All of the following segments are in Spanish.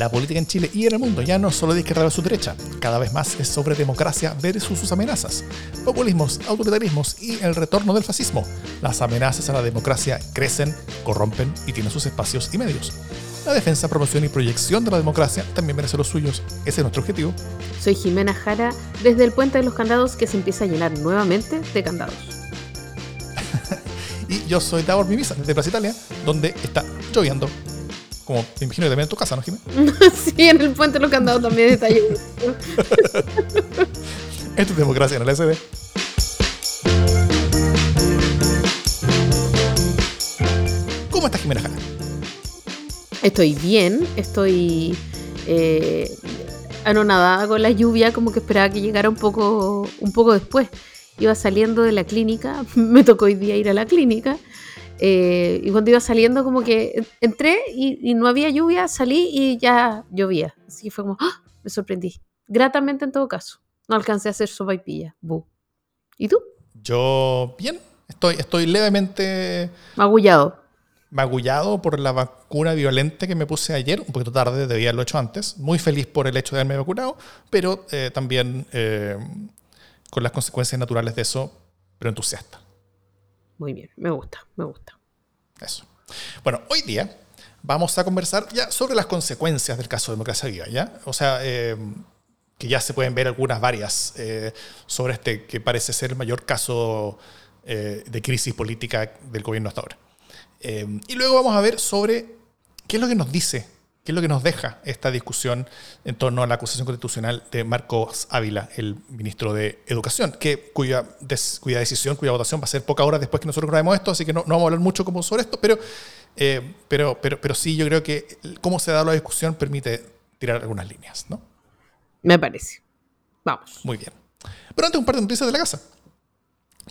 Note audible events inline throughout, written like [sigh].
La política en Chile y en el mundo ya no solo de izquierda versus derecha, cada vez más es sobre democracia versus sus amenazas, populismos, autoritarismos y el retorno del fascismo. Las amenazas a la democracia crecen, corrompen y tienen sus espacios y medios. La defensa, promoción y proyección de la democracia también merece los suyos. Ese es nuestro objetivo. Soy Jimena Jara, desde el Puente de los Candados que se empieza a llenar nuevamente de candados. [laughs] y yo soy Davor Mimisa, desde Plaza Italia, donde está lloviendo. Como me imagino que también en tu casa, ¿no, Jimena? [laughs] sí, en el Puente de los Candados también está lloviendo. [laughs] Esto es democracia en el SD. ¿Cómo estás, Jimena Jara? Estoy bien, estoy eh, anonadada con la lluvia, como que esperaba que llegara un poco, un poco después. Iba saliendo de la clínica, [laughs] me tocó hoy día ir a la clínica, eh, y cuando iba saliendo como que entré y, no había lluvia, salí y ya llovía. Así que fue como, ¡ah! me sorprendí. Gratamente en todo caso. No alcancé a hacer sopa y pilla. ¿Y tú? Yo bien, estoy, estoy levemente... Magullado magullado por la vacuna violenta que me puse ayer, un poquito tarde, debía haberlo hecho antes. Muy feliz por el hecho de haberme vacunado, pero eh, también eh, con las consecuencias naturales de eso, pero entusiasta. Muy bien, me gusta, me gusta. Eso. Bueno, hoy día vamos a conversar ya sobre las consecuencias del caso de Democracia Viva, ¿ya? O sea, eh, que ya se pueden ver algunas varias sobre este que parece ser el mayor caso de crisis política del gobierno hasta ahora. Eh, y luego vamos a ver sobre qué es lo que nos dice, qué es lo que nos deja esta discusión en torno a la acusación constitucional de Marcos Ávila, el ministro de Educación, que, cuya, cuya decisión, cuya votación va a ser pocas horas después que nosotros grabemos esto, así que no, vamos a hablar mucho como sobre esto, pero, eh, pero, pero, pero sí yo creo que cómo se da la discusión permite tirar algunas líneas, ¿no? Me parece. Vamos. Muy bien. Pero antes un par de noticias de la casa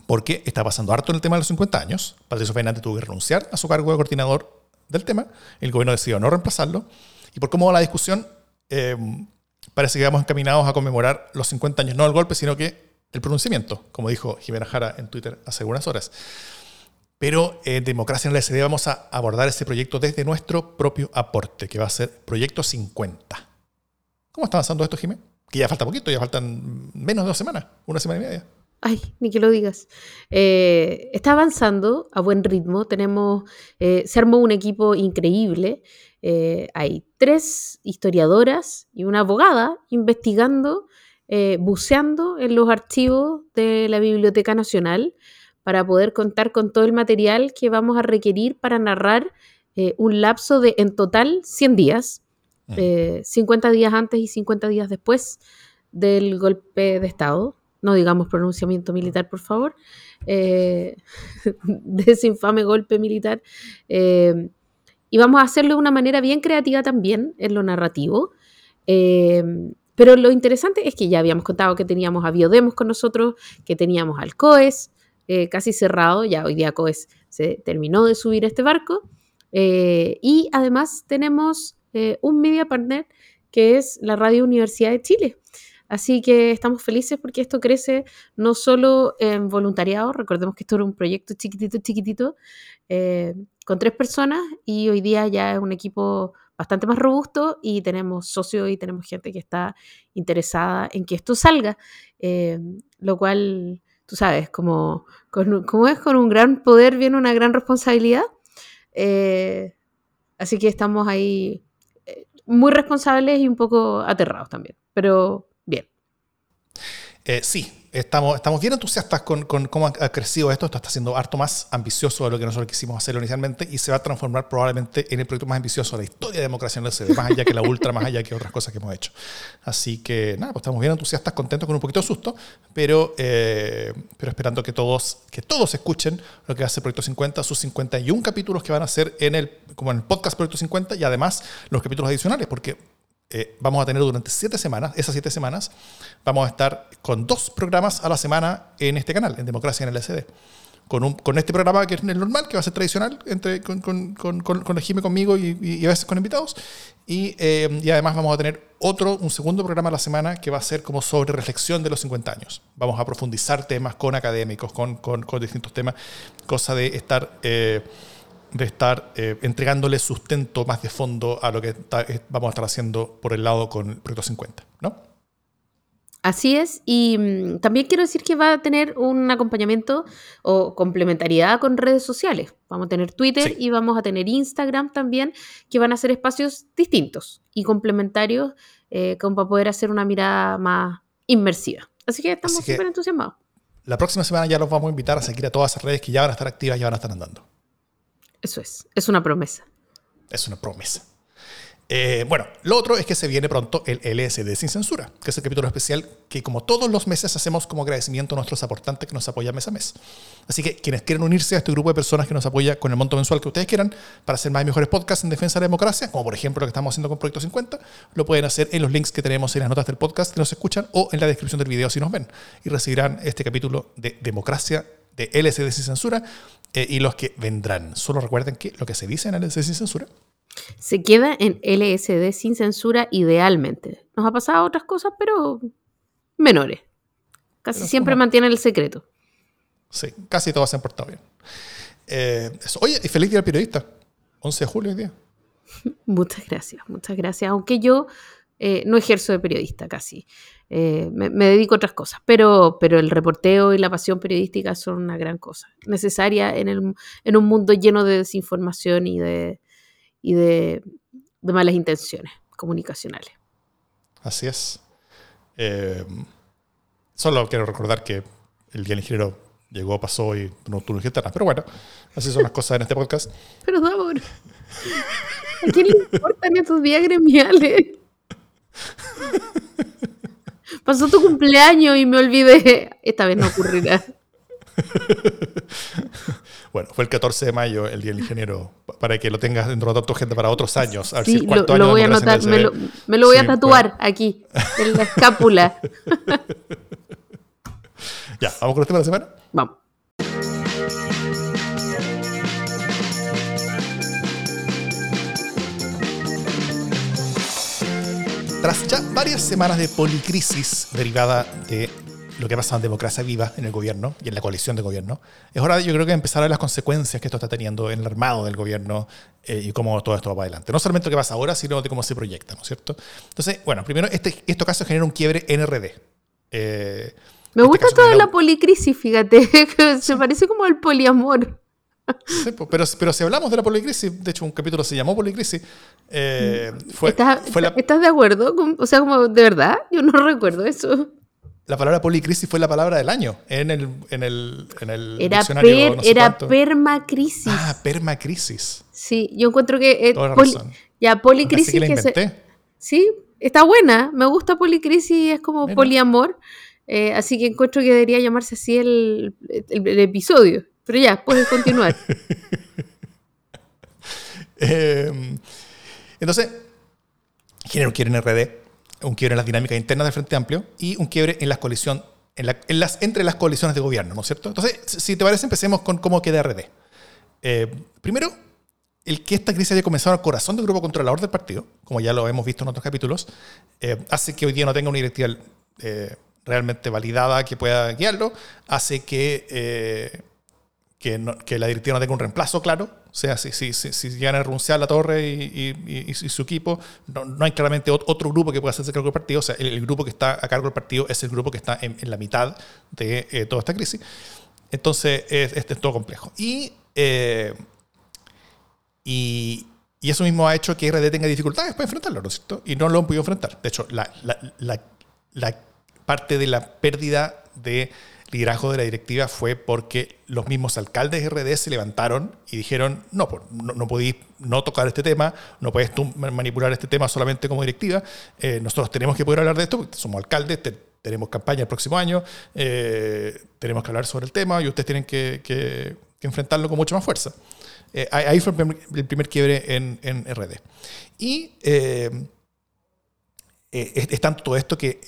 porque está pasando harto en el tema de los 50 años. Patricio Fernández tuvo que renunciar a su cargo de coordinador del tema. El gobierno decidió no reemplazarlo. Y por cómo va la discusión, em, parece que vamos encaminados a conmemorar los 50 años, no el golpe, sino que el pronunciamiento, como dijo Jimena Jara en Twitter hace algunas horas. Pero en Democracia en la SD vamos a abordar ese proyecto desde nuestro propio aporte, que va a ser Proyecto 50. ¿Cómo está avanzando esto, Jimena? Que ya falta poquito, ya faltan menos de dos semanas, una semana y media. Ay, ni que lo digas. Eh, está avanzando a buen ritmo. Tenemos, eh, se armó un equipo increíble. Eh, hay tres historiadoras y una abogada investigando, buceando en los archivos de la Biblioteca Nacional para poder contar con todo el material que vamos a requerir para narrar un lapso de en total 100 días, 50 días antes y 50 días después del golpe de Estado no digamos pronunciamiento militar, por favor, eh, [laughs] de ese infame golpe militar. Eh, y vamos a hacerlo de una manera bien creativa también en lo narrativo. Eh, pero lo interesante es que ya habíamos contado que teníamos a Biodemos con nosotros, que teníamos al COES casi cerrado, ya hoy día COES se terminó de subir este barco. y además tenemos un media partner que es la Radio Universidad de Chile. Así que estamos felices porque esto crece no solo en voluntariado, recordemos que esto era un proyecto chiquitito, chiquitito, eh, con tres personas y hoy día ya es un equipo bastante más robusto y tenemos socios y tenemos gente que está interesada en que esto salga, eh, lo cual, tú sabes, como, como, es con un gran poder viene una gran responsabilidad. Eh, así que estamos ahí muy responsables y un poco aterrados también, pero eh, sí, estamos, estamos bien entusiastas con, cómo ha, crecido esto. Esto está siendo harto más ambicioso de lo que nosotros quisimos hacer inicialmente y se va a transformar probablemente en el proyecto más ambicioso de la historia de democracia en el CD, más allá que la Ultra, más allá que otras cosas que hemos hecho. Así que nada, pues estamos bien entusiastas, contentos con un poquito de susto, pero, eh, pero esperando que todos, que todos escuchen lo que ser Proyecto 50, sus 51 capítulos que van a ser en el, como en el podcast Proyecto 50 y además los capítulos adicionales, porque eh, vamos a tener durante siete semanas, esas siete semanas, vamos a estar con dos programas a la semana en este canal, en Democracia en el SD. Con, un, con este programa que es el normal, que va a ser tradicional, entre, con, con, con, con el conmigo y, a veces con invitados. Y, eh, y, además vamos a tener otro, un segundo programa a la semana que va a ser como sobre reflexión de los 50 años. Vamos a profundizar temas con académicos, con, distintos temas, cosa de estar... Eh, de estar eh, entregándole sustento más de fondo a lo que eh, vamos a estar haciendo por el lado con el Proyecto 50, ¿no? Así es, y mm, también quiero decir que va a tener un acompañamiento o complementariedad con redes sociales. Vamos a tener Twitter y vamos a tener Instagram también, que van a ser espacios distintos y complementarios eh, como para poder hacer una mirada más inmersiva. Así que estamos súper entusiasmados. La próxima semana ya los vamos a invitar a seguir a todas esas redes que ya van a estar activas y ya van a estar andando. Eso es, es una promesa. Es una promesa. Eh, bueno, lo otro es que se viene pronto el LSD sin censura, que es el capítulo especial que como todos los meses hacemos como agradecimiento a nuestros aportantes que nos apoyan mes a mes. Así que quienes quieren unirse a este grupo de personas que nos apoya con el monto mensual que ustedes quieran para hacer más y mejores podcasts en defensa de la democracia, como por ejemplo lo que estamos haciendo con Proyecto 50, lo pueden hacer en los links que tenemos en las notas del podcast que nos escuchan o en la descripción del video si nos ven y recibirán este capítulo de democracia de LSD sin censura eh, y los que vendrán. Solo recuerden que lo que se dice en LSD sin censura se queda en LSD sin censura idealmente. Nos ha pasado otras cosas, pero menores. Casi siempre mantiene el secreto. Sí, casi todos se han portado bien. Eh, oye, y feliz día al periodista. 11 de julio hoy día. [laughs] muchas gracias, muchas gracias. Aunque yo eh, no ejerzo de periodista casi. Eh, me, dedico a otras cosas, pero, pero el reporteo y la pasión periodística son una gran cosa, necesaria en, el, en un mundo lleno de desinformación y de, y de, malas intenciones comunicacionales. Así es. Eh, solo quiero recordar que el día del ingeniero llegó, pasó y no tuvo nada. Pero bueno, así son las cosas en este podcast. Pero Davor, ¿a quién le importan estos días gremiales? [laughs] Pasó tu cumpleaños y me olvidé. Esta vez no ocurrirá. [laughs] bueno, fue el 14 de mayo, el Día del Ingeniero, para que lo tengas dentro de tu gente para otros años. A sí, lo, voy a anotar, me lo, me lo, voy a tatuar aquí, en la escápula. [laughs] ya, ¿vamos con el tema de la semana? Vamos. Tras ya varias semanas de policrisis derivada de lo que pasa en Democracia Viva, en el gobierno y en la coalición de gobierno, es hora, yo creo que empezar a ver las consecuencias que esto está teniendo en el armado del gobierno eh, y cómo todo esto va para adelante. No solamente lo que pasa ahora, sino de cómo se proyecta, ¿no es cierto? Entonces, bueno, primero, este, este caso genera un quiebre NRD. Eh, Me gusta toda la policrisis, fíjate, [laughs] se parece como el poliamor. Sí, pero, pero si hablamos de la policrisis, de hecho un capítulo se llamó policrisis, eh, fue, ¿Estás, ¿Estás de acuerdo? O sea, como, ¿de verdad? Yo no [laughs] recuerdo eso la palabra policrisis fue la palabra del año en el, en el, en el era diccionario. era permacrisis. Ah, permacrisis. Sí, yo encuentro que. Eh, ya, policrisis. Que, que sí, está buena. Me gusta policrisis, es como poliamor. Eh, así que encuentro que debería llamarse así el, el, episodio. Pero ya, puedes continuar. [laughs] eh, entonces, ¿quién quieren RD? un quiebre en las dinámicas internas del Frente Amplio y un quiebre en, las coalición, en, las, entre las coaliciones de gobierno, ¿no es cierto? Entonces, si te parece, empecemos con cómo queda RD. Eh, primero, el que esta crisis haya comenzado al corazón del grupo controlador del partido, como ya lo hemos visto en otros capítulos, eh, hace que hoy día no tenga una directiva eh, realmente validada que pueda guiarlo, hace que que, la directiva no tenga un reemplazo claro. O sea, si, si, si, llegan a renunciar la torre y, su equipo, no, hay claramente otro grupo que pueda hacerse cargo del partido. O sea, el, grupo que está a cargo del partido es el grupo que está en, la mitad de eh, toda esta crisis. Entonces, este es todo complejo. Y, eh, y, eso mismo ha hecho que RD tenga dificultades para enfrentarlo, ¿no es cierto? Y no lo han podido enfrentar. De hecho, la, la, la parte de la pérdida de liderazgo de la directiva fue porque los mismos alcaldes de RD se levantaron y dijeron, no, no, no podéis no tocar este tema, no puedes tú manipular este tema solamente como directiva, eh, nosotros tenemos que poder hablar de esto, porque somos alcaldes, tenemos campaña el próximo año, eh, tenemos que hablar sobre el tema y ustedes tienen que, enfrentarlo con mucha más fuerza. Eh, ahí fue el primer, quiebre en, en, RD. Y es, tanto todo esto que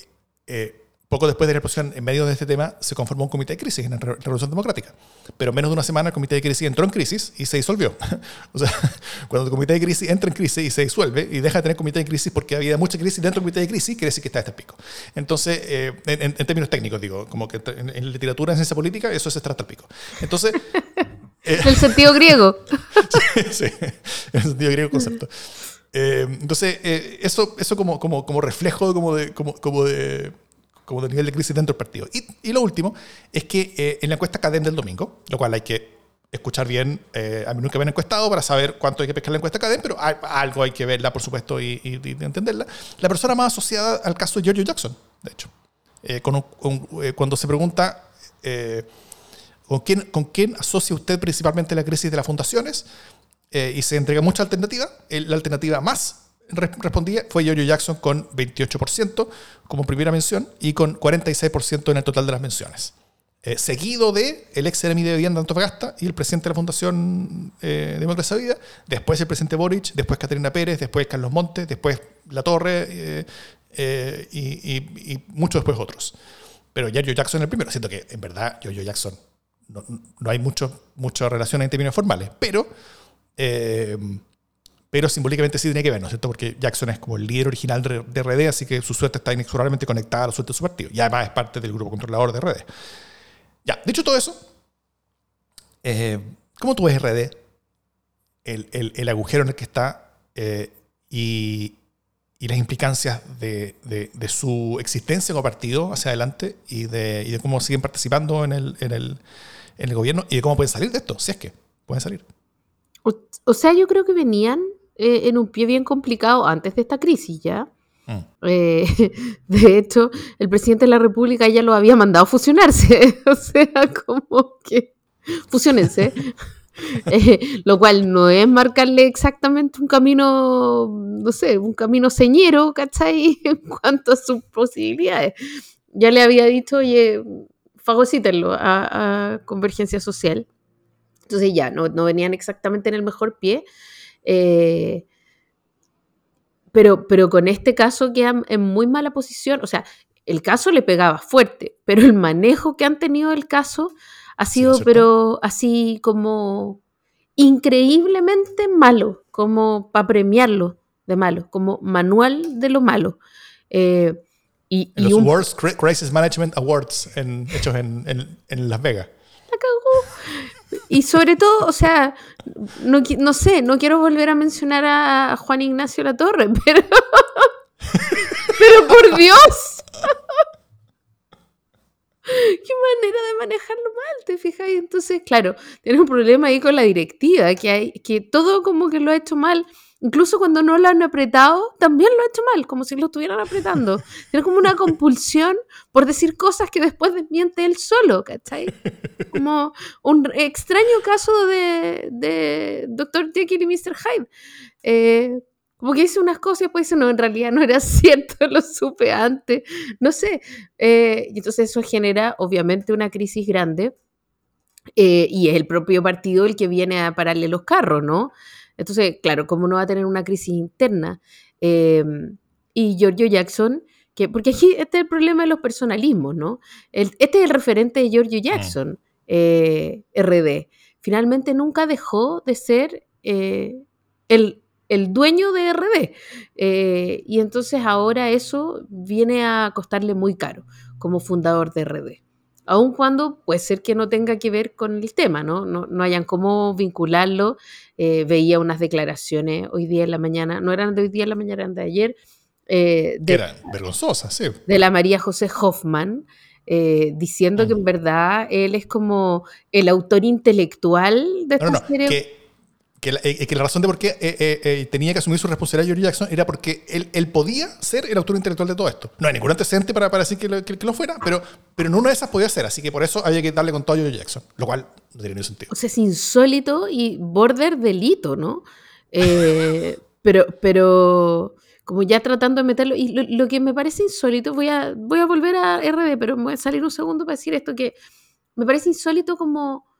poco después de la explosión, en medio de este tema, se conformó un comité de crisis en la Revolución Democrática. Pero menos de una semana el comité de crisis entró en crisis y se disolvió. [laughs] o sea, [laughs] cuando el comité de crisis entra en crisis y se disuelve y deja de tener comité de crisis porque había mucha crisis dentro del comité de crisis, quiere decir que está a este pico. Entonces, eh, en, términos técnicos, digo, como que en, literatura, en ciencia política, eso es estar hasta el pico. Entonces, [laughs] En el sentido griego. sí, en el sentido griego concepto. Eh, entonces, eh, eso, eso como, como, como reflejo como de, como, como de, como del nivel de crisis dentro del partido. Y, y lo último es que eh, en la encuesta CADEM del domingo, lo cual hay que escuchar bien, a mí nunca me han encuestado para saber cuánto hay que pescar la encuesta CADEM, pero algo hay que verla, por supuesto, y, y, entenderla. La persona más asociada al caso de Giorgio Jackson, de hecho. Con cuando se pregunta ¿con, quién, ¿con quién asocia usted principalmente la crisis de las fundaciones? Eh, y se entrega mucha alternativa. La alternativa más respondida fue Giorgio Jackson con 28% como primera mención y con 46% en el total de las menciones. Eh, seguido de el ex Seremi de Vivienda Antofagasta y el presidente de la Fundación eh, Democracia Vida, después el presidente Boric, después Caterina Pérez, después Carlos Montes, después La Torre eh, y, muchos después otros. Pero Giorgio Jackson el primero. Siento que en verdad Giorgio Jackson no, no hay mucho, mucha relación en términos formales, pero eh, pero simbólicamente sí tiene que ver, ¿no es cierto? Porque Jackson es como el líder original de RD, así que su suerte está inexorablemente conectada a la suerte de su partido. Y además es parte del grupo controlador de RD. Ya, dicho todo eso, eh, ¿cómo tú ves RD? El, el, agujero en el que está eh, y, y, las implicancias de, de, su existencia como partido hacia adelante y de, y de cómo siguen participando en el, en, el, en el gobierno y de cómo pueden salir de esto, si es que pueden salir. O, sea, yo creo que venían eh, en un pie bien complicado antes de esta crisis ya. Mm. Eh, [laughs] de hecho, el presidente de la República ya lo había mandado a fusionarse. [laughs] o sea, como que fusionense. [laughs] Eh, lo cual no es marcarle exactamente un camino, no sé, un camino señero, ¿cachai? En cuanto a sus posibilidades. Ya le había dicho, oye, fagocítenlo a, a Convergencia Social. Entonces ya, no, venían exactamente en el mejor pie. Eh, pero, pero con este caso quedan en muy mala posición. O sea, el caso le pegaba fuerte, pero el manejo que han tenido el caso ha sido, pero así como increíblemente malo, como para premiarlo de malo, como manual de lo malo. Eh, y, los Worst Crisis Management Awards hechos en, en Las Vegas. La cagó. Y sobre todo, o sea, no, no sé, no quiero volver a mencionar a Juan Ignacio Latorre, [laughs] pero. pero por Dios. [laughs] Qué manera de manejarlo mal, ¿te fijas? Entonces, claro, tiene un problema ahí con la directiva, que, hay, que todo como que lo ha hecho mal. Incluso cuando no lo han apretado, también lo ha hecho mal, como si lo estuvieran apretando. [laughs] Tiene como una compulsión por decir cosas que después desmiente él solo, ¿cachai? Como un extraño caso de, de Dr. Jekyll y Mr. Hyde. Eh, como que dice unas cosas y después dice, no, en realidad no era [laughs] cierto, lo supe antes, no sé. Eh, y entonces eso genera obviamente una crisis grande eh, y es el propio partido el que viene a pararle los carros, ¿no? Entonces, claro, ¿cómo no va a tener una crisis interna? Em, y Giorgio Jackson, que, porque aquí este es el problema de los personalismos, ¿no? este es el referente de Giorgio mm. Jackson, eh, RD. Finalmente nunca dejó de ser eh, el, el, dueño de RD. Eh, y entonces ahora eso viene a costarle muy caro como fundador de RD aun cuando puede ser que no tenga que ver con el tema, ¿no? No, no hayan cómo vincularlo. Eh, veía unas declaraciones hoy día en la mañana, no eran de hoy día en la mañana, eran de ayer. Eh, de, eran vergonzosas, sí. De la María José Hoffman, eh, diciendo que en verdad él es como el autor intelectual de esta no, que la, eh, que la razón de por qué eh, eh, tenía que asumir su responsabilidad George Jackson era porque él, él, podía ser el autor intelectual de todo esto. No hay ningún antecedente para, para decir que lo, que, lo, fuera, pero, pero en una de esas podía ser, así que por eso había que darle con todo a George Jackson, lo cual no tiene ningún sentido. O sea, es insólito y border delito, ¿no? [laughs] pero, pero como ya tratando de meterlo, y lo, que me parece insólito, voy a, voy a volver a RD, pero voy a salir un segundo para decir esto, que me parece insólito como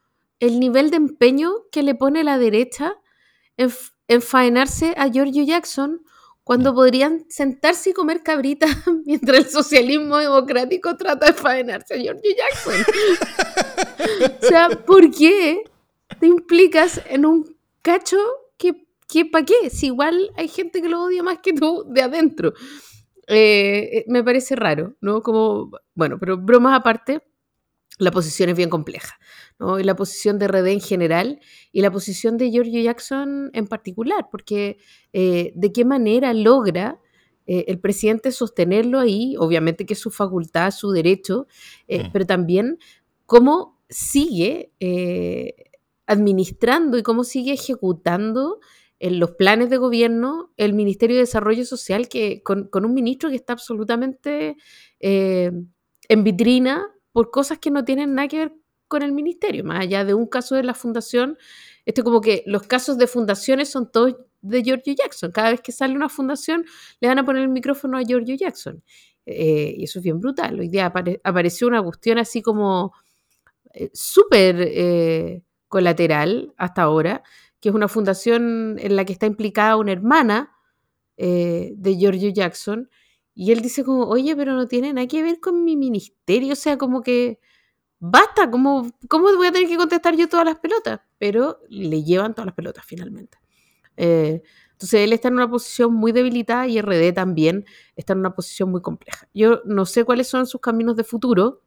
el nivel de empeño que le pone la derecha en enfaenarse a Giorgio Jackson cuando podrían sentarse y comer cabritas [laughs] mientras el socialismo democrático trata de faenarse a Giorgio Jackson. o sea, ¿por qué te implicas en un cacho que, que ¿para qué? Si igual hay gente que lo odia más que tú de adentro. Eh, eh, me parece raro, ¿no? Como, bueno, pero bromas aparte, la posición es bien compleja. ¿no? Y la posición de RD en general y la posición de Giorgio Jackson en particular, porque eh, de qué manera logra eh, el presidente sostenerlo ahí, obviamente que es su facultad, su derecho, eh, pero también cómo sigue administrando y cómo sigue ejecutando en los planes de gobierno el Ministerio de Desarrollo Social, que con, con un ministro que está absolutamente en vitrina por cosas que no tienen nada que ver con el ministerio, más allá de un caso de la fundación, esto como que los casos de fundaciones son todos de Giorgio Jackson. Cada vez que sale una fundación le van a poner el micrófono a Giorgio Jackson. Eh, y eso es bien brutal. Hoy día apareció una cuestión así como eh, súper eh, colateral hasta ahora, que es una fundación en la que está implicada una hermana de Giorgio Jackson, y él dice como, oye, pero no tiene nada que ver con mi ministerio, o sea, como que basta, ¿cómo, cómo voy a tener que contestar yo todas las pelotas? Pero le llevan todas las pelotas finalmente. Eh, entonces él está en una posición muy debilitada y RD también está en una posición muy compleja. Yo no sé cuáles son sus caminos de futuro.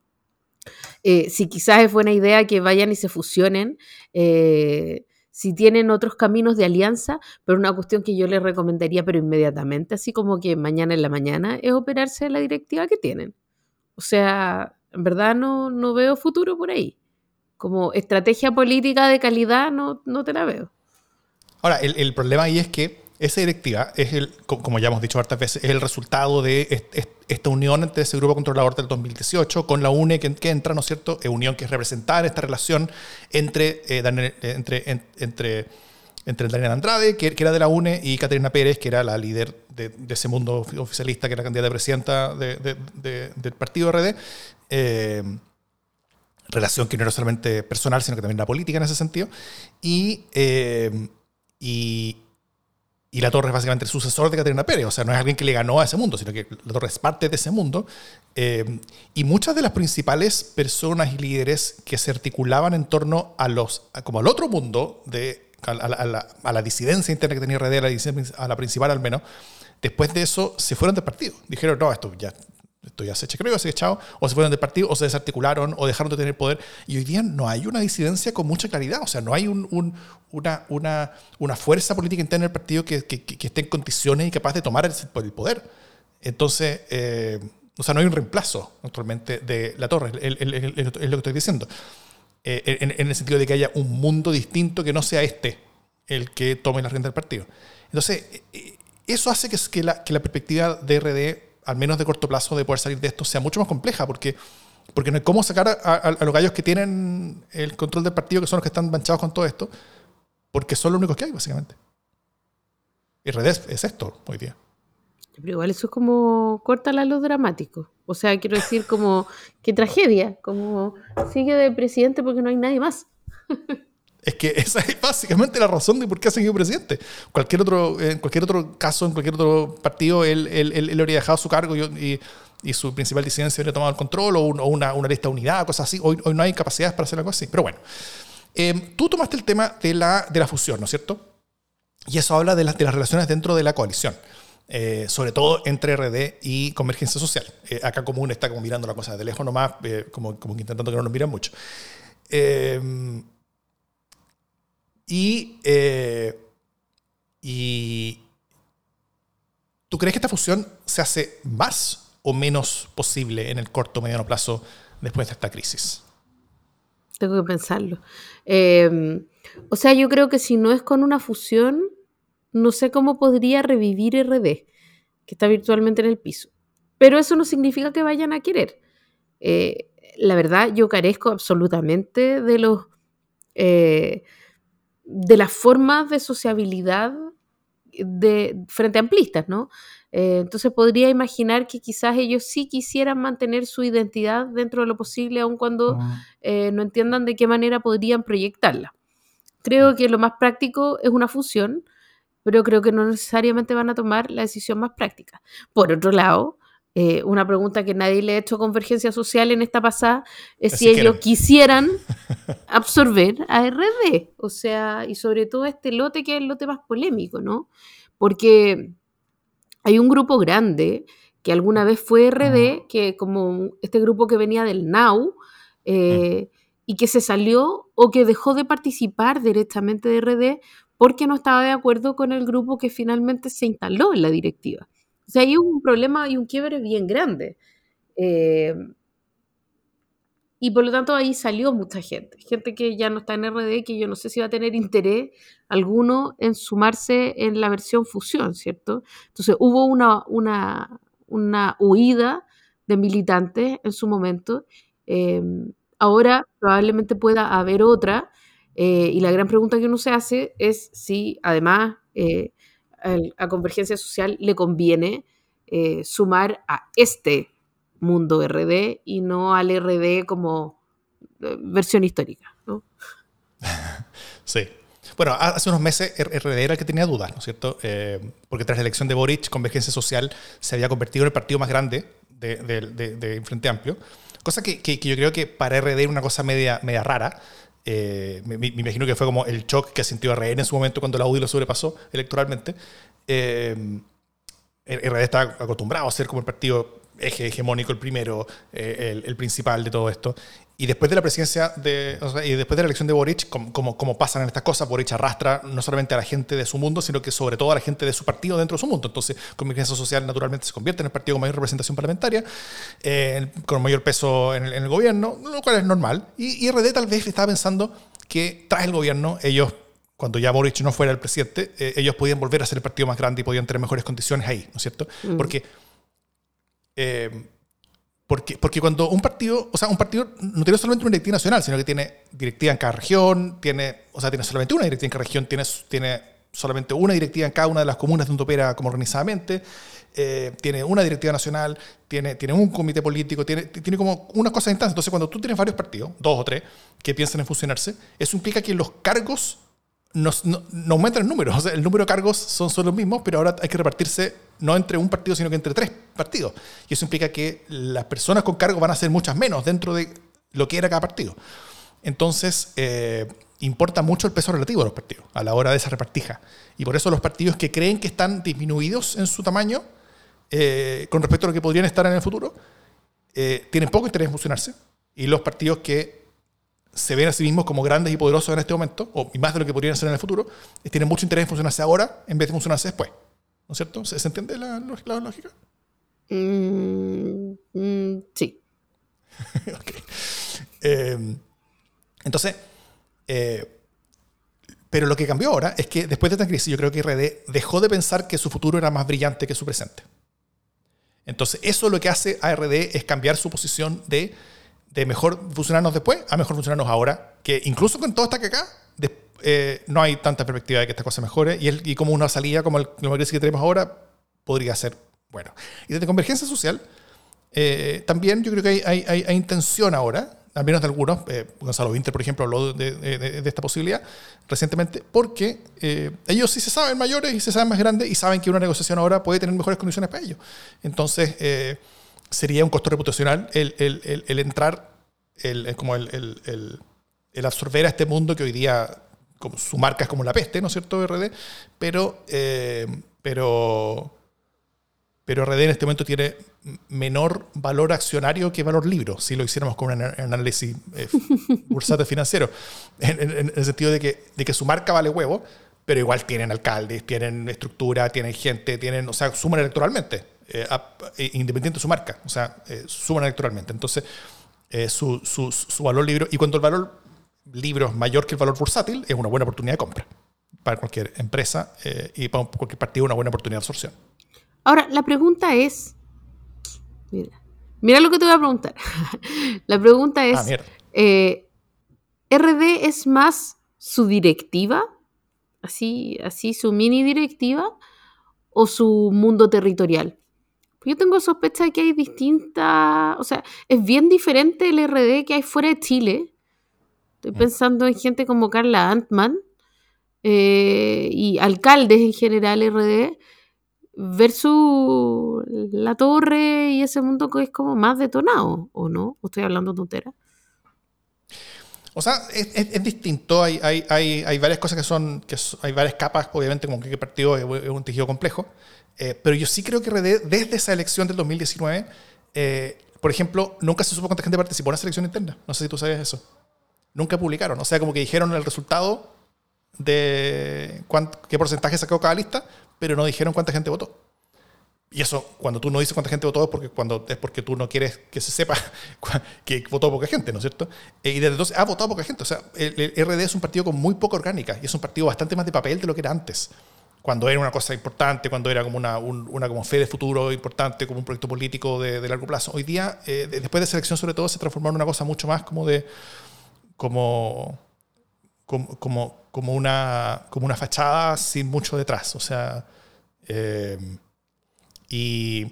Eh, si quizás es buena idea que vayan y se fusionen. Eh, si tienen otros caminos de alianza, pero una cuestión que yo les recomendaría, pero inmediatamente, así como que mañana en la mañana, es operarse la directiva que tienen. O sea, en verdad no, no veo futuro por ahí. Como estrategia política de calidad no, no te la veo. Ahora, el, el problema ahí es que esa directiva es el, como ya hemos dicho hartas veces, es el resultado de esta unión entre ese grupo controlador del 2018 con la UNE que, entra, ¿no es cierto? Es unión que es representada en esta relación entre, eh, Daniel, eh, entre, entre, entre Daniel Andrade, que, era de la UNE, y Caterina Pérez, que era la líder de, ese mundo oficialista, que era candidata a presidenta del partido RD. Eh, relación que no era solamente personal, sino que también era política en ese sentido. Y, y, y La Torre es básicamente el sucesor de Caterina Pérez, o sea, no es alguien que le ganó a ese mundo, sino que La Torre es parte de ese mundo. Eh, y muchas de las principales personas y líderes que se articulaban en torno a los, como al otro mundo, de, a, la, disidencia interna que tenía RD, a la, a la principal al menos, después de eso se fueron del partido. Dijeron, no, esto ya esto ya se creo, se echado, o se fueron del partido, o se desarticularon, o dejaron de tener poder. Y hoy día no hay una disidencia con mucha claridad, o sea, no hay un, una, una, una, fuerza política interna del partido que, que, que, esté en condiciones y capaz de tomar el, poder. Entonces, eh, o sea, no hay un reemplazo actualmente de la torre, es lo que estoy diciendo. Eh, en, en, el sentido de que haya un mundo distinto que no sea este el que tome la rienda del partido. Entonces, eh, eso hace que, que, la, que la perspectiva de RD al menos de corto plazo, de poder salir de esto sea mucho más compleja, porque, porque no hay cómo sacar a, los gallos que tienen el control del partido, que son los que están manchados con todo esto, porque son los únicos que hay, básicamente. Y redes es esto hoy día. Pero igual eso es como córtala lo dramático. O sea, quiero decir como qué tragedia, como sigue de presidente porque no hay nadie más. [laughs] Es que [laughs] esa es básicamente la razón de por qué ha seguido presidente. Cualquier otro, en cualquier otro caso, en cualquier otro partido, él, él, él, habría dejado su cargo y, y, su principal disidencia habría tomado el control o, una, una, lista unidad, cosas así. Hoy, hoy, no hay capacidades para hacer algo así. Pero bueno, em, tú tomaste el tema de la, de la fusión, ¿no es cierto? Y eso habla de, las de las relaciones dentro de la coalición. Eh, sobre todo entre RD y Convergencia Social. Eh, acá Común está como mirando la cosa de lejos nomás, eh, como, como intentando que no nos miren mucho. Eh, y, eh, y ¿tú crees que esta fusión se hace más o menos posible en el corto o mediano plazo después de esta crisis? Tengo que pensarlo. Em, o sea, yo creo que si no es con una fusión, no sé cómo podría revivir RD, que está virtualmente en el piso. Pero eso no significa que vayan a querer. Eh, la verdad, yo carezco absolutamente de los eh, de las formas de sociabilidad de, frente a amplistas, ¿no? Eh, entonces podría imaginar que quizás ellos sí quisieran mantener su identidad dentro de lo posible, aun cuando eh, no entiendan de qué manera podrían proyectarla. Creo que lo más práctico es una fusión, pero creo que no necesariamente van a tomar la decisión más práctica. Por otro lado, eh, una pregunta que nadie le ha hecho a Convergencia Social en esta pasada es si ellos quisieran [laughs] absorber a RD, o sea, y sobre todo este lote que es el lote más polémico, ¿no? Porque hay un grupo grande que alguna vez fue RD, que como este grupo que venía del NAU, eh, y que se salió o que dejó de participar directamente de RD porque no estaba de acuerdo con el grupo que finalmente se instaló en la directiva. O sea, hay un problema y un quiebre bien grande. Eh, y por lo tanto ahí salió mucha gente, gente que ya no está en RD, que yo no sé si va a tener interés alguno en sumarse en la versión fusión, ¿cierto? Entonces hubo una, una, una huida de militantes en su momento. Eh, ahora probablemente pueda haber otra. Eh, y la gran pregunta que uno se hace es si además eh, a Convergencia Social le conviene sumar a este mundo RD y no al RD como versión histórica. [laughs] sí. Bueno, hace unos meses RD era el que tenía dudas, ¿no es cierto? porque tras la elección de Boric, Convergencia Social se había convertido en el partido más grande de, de Frente Amplio. Cosa que, que, yo creo que para RD era una cosa media, media rara. Eh, me, imagino que fue como el shock que sintió RN en su momento cuando la UDI lo sobrepasó electoralmente. Eh, RD estaba acostumbrado a ser como el partido eje hegemónico, el primero, eh, el, principal de todo esto. Y después de la presidencia de, o sea, y después de la elección de Boric, como, como, como, pasan en estas cosas, Boric arrastra no solamente a la gente de su mundo, sino que sobre todo a la gente de su partido dentro de su mundo. Entonces, Convergencia Social naturalmente se convierte en el partido con mayor representación parlamentaria, eh, con mayor peso en el, en el, gobierno, lo cual es normal. Y, y RD tal vez estaba pensando que tras el gobierno, ellos, cuando ya Boric no fuera el presidente, eh, ellos podían volver a ser el partido más grande y podían tener mejores condiciones ahí, ¿no es cierto? Mm. Porque... Eh, porque, porque cuando un partido, o sea, un partido no tiene solamente una directiva nacional, sino que tiene directiva en cada región, tiene, o sea, tiene solamente una directiva en cada región, tiene, tiene solamente una directiva en cada una de las comunas donde opera como organizadamente, eh, tiene una directiva nacional, tiene, tiene un comité político, tiene, tiene como una cosa de instancia. Entonces, cuando tú tienes varios partidos, dos o tres, que piensan en fusionarse, eso implica que los cargos no, no, aumenta el número. O sea, el número de cargos son los mismos, pero ahora hay que repartirse no entre un partido, sino que entre tres partidos. Y eso implica que las personas con cargos van a ser muchas menos dentro de lo que era cada partido. Entonces, eh, importa mucho el peso relativo de los partidos a la hora de esa repartija. Y por eso los partidos que creen que están disminuidos en su tamaño eh, con respecto a lo que podrían estar en el futuro, eh, tienen poco interés en fusionarse. Y los partidos que se ven a sí mismos como grandes y poderosos en este momento, o más de lo que podrían ser en el futuro, tienen mucho interés en funcionarse ahora en vez de funcionarse después. ¿No es cierto? ¿Se, entiende la, lógica? Mm, mm, sí. [laughs] Em, entonces, eh, pero lo que cambió ahora es que después de esta crisis yo creo que RD dejó de pensar que su futuro era más brillante que su presente. Entonces, eso lo que hace a RD es cambiar su posición de de mejor funcionarnos después a mejor funcionarnos ahora, que incluso con todo esta que acá, eh, no hay tanta perspectiva de que esta cosa mejore y, el, y como una salida como el, como que tenemos ahora podría ser bueno. Y desde Convergencia Social, eh, también yo creo que hay, hay, hay, intención ahora, al menos de algunos, eh, Gonzalo Winter, por ejemplo, habló de, de, de, esta posibilidad recientemente, porque ellos sí se saben mayores y se saben más grandes y saben que una negociación ahora puede tener mejores condiciones para ellos. Entonces, sería un costo reputacional el, el, el, entrar, el, como el, absorber a este mundo que hoy día como, su marca es como la peste, ¿no es cierto? RD, pero, eh, pero, pero RD en este momento tiene menor valor accionario que valor libro, si lo hiciéramos con un análisis eh, [laughs] bursátil financiero, en, el sentido de que, de que su marca vale huevo, pero igual tienen alcaldes, tienen estructura, tienen gente, tienen, o sea, suman electoralmente. Eh, eh, independiente de su marca, o sea, eh, suman electoralmente. Entonces, su, su, su, valor libro, y cuando el valor libro es mayor que el valor bursátil, es una buena oportunidad de compra para cualquier empresa y para cualquier partido, una buena oportunidad de absorción. Ahora, la pregunta es, mira, mira lo que te voy a preguntar. [laughs] la pregunta es, ah, ¿RD es más su directiva? Así, así su mini directiva o su mundo territorial. Yo tengo sospecha de que hay distintas, o sea, es bien diferente el RD que hay fuera de Chile. Estoy pensando en gente como Carla Antman eh, y alcaldes en general RD versus la torre y ese mundo que es como más detonado, ¿o no? ¿O estoy hablando tontera? O sea, es, distinto. Hay, hay, hay, hay, varias cosas que son, que hay varias capas, obviamente, como que partido es, un tejido complejo. Eh, pero yo sí creo que RD, desde esa elección del 2019, eh, por ejemplo, nunca se supo cuánta gente participó en la selección interna. No sé si tú sabes eso. Nunca publicaron. O sea, como que dijeron el resultado de qué porcentaje sacó cada lista, pero no dijeron cuánta gente votó. Y eso, cuando tú no dices cuánta gente votó, es porque, cuando, es porque tú no quieres que se sepa [laughs] que votó poca gente, ¿no es cierto? Eh, y desde entonces ha votado poca gente. O sea, el, RD es un partido con muy poca orgánica y es un partido bastante más de papel de lo que era antes. Cuando era una cosa importante, cuando era como una, una como fe de futuro importante, como un proyecto político de, largo plazo. Hoy día, eh, después de selección sobre todo, se transformó en una cosa mucho más como de... como como, como, una, como una fachada sin mucho detrás. O sea, eh, y,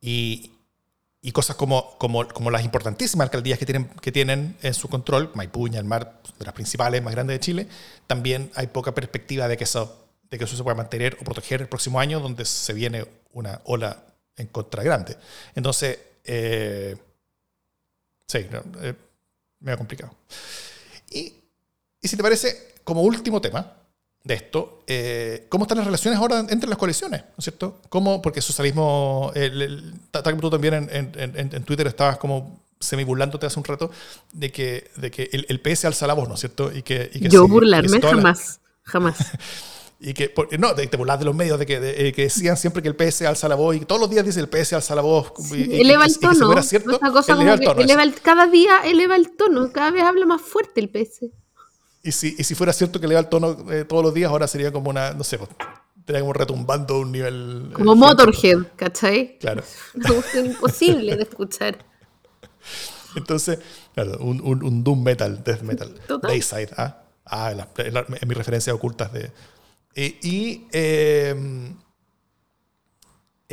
y, y, cosas como, como, como, las importantísimas alcaldías que tienen, que tienen en su control, Maipú y Mar, de las principales más grandes de Chile, también hay poca perspectiva de que eso, de que eso se pueda mantener o proteger el próximo año, donde se viene una ola en contra grande. Entonces, eh, sí, eh, me ha complicado. Y, y si te parece, como último tema de esto, eh, ¿cómo están las relaciones ahora entre las coaliciones? ¿No es cierto? ¿Cómo? Porque socialismo, el, el, tú también en, en, en, Twitter estabas como semi burlándote hace un rato de que, de que el, el PS alza la voz, ¿no es cierto? Y que, y que Yo burlarme jamás, jamás. [laughs] y que, no, te, burlas de los medios de que, de, que, decían siempre que el PS alza la voz y todos los días dice el PS alza la voz. y, eleva el tono. Cosa eleva el tono cada día eleva el tono, cada vez habla más fuerte el PS. Y si, y si fuera cierto que eleva el tono eh, todos los días, ahora sería como una, no sé, pues, estaría como retumbando un nivel. Eh, como Motorhead, ¿cachai? Claro. [laughs] Es imposible de escuchar. Entonces, claro, un, un, un, Doom Metal, Death Metal. Dayside, ¿ah? Ah, en mis referencias ocultas de, eh, y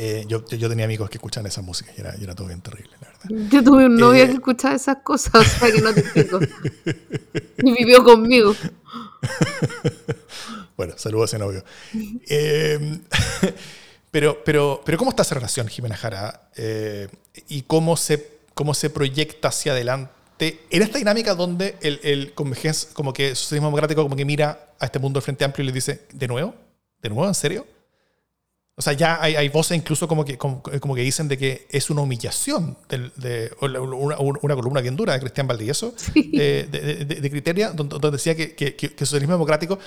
eh, yo, yo, tenía amigos que escuchaban esa música y era, era, todo bien terrible, la verdad. Yo tuve un novio eh, que escuchaba esas cosas, [laughs] o sea que no te explico. y vivió conmigo. [laughs] bueno, saludos a ese novio. Em, [laughs] pero, pero, pero, ¿cómo está esa relación, Jimena Jara? ¿Y cómo se, cómo se proyecta hacia adelante? en esta dinámica donde el, el como que el socialismo democrático como que mira a este mundo del Frente Amplio y le dice, ¿de nuevo? ¿De nuevo? ¿En serio? O sea, ya hay, hay voces incluso como que, como, que dicen de que es una humillación de, una, una, columna bien dura de Cristian Valdivieso, [laughs] de, de, Criteria, donde, decía que, que, que, el socialismo democrático,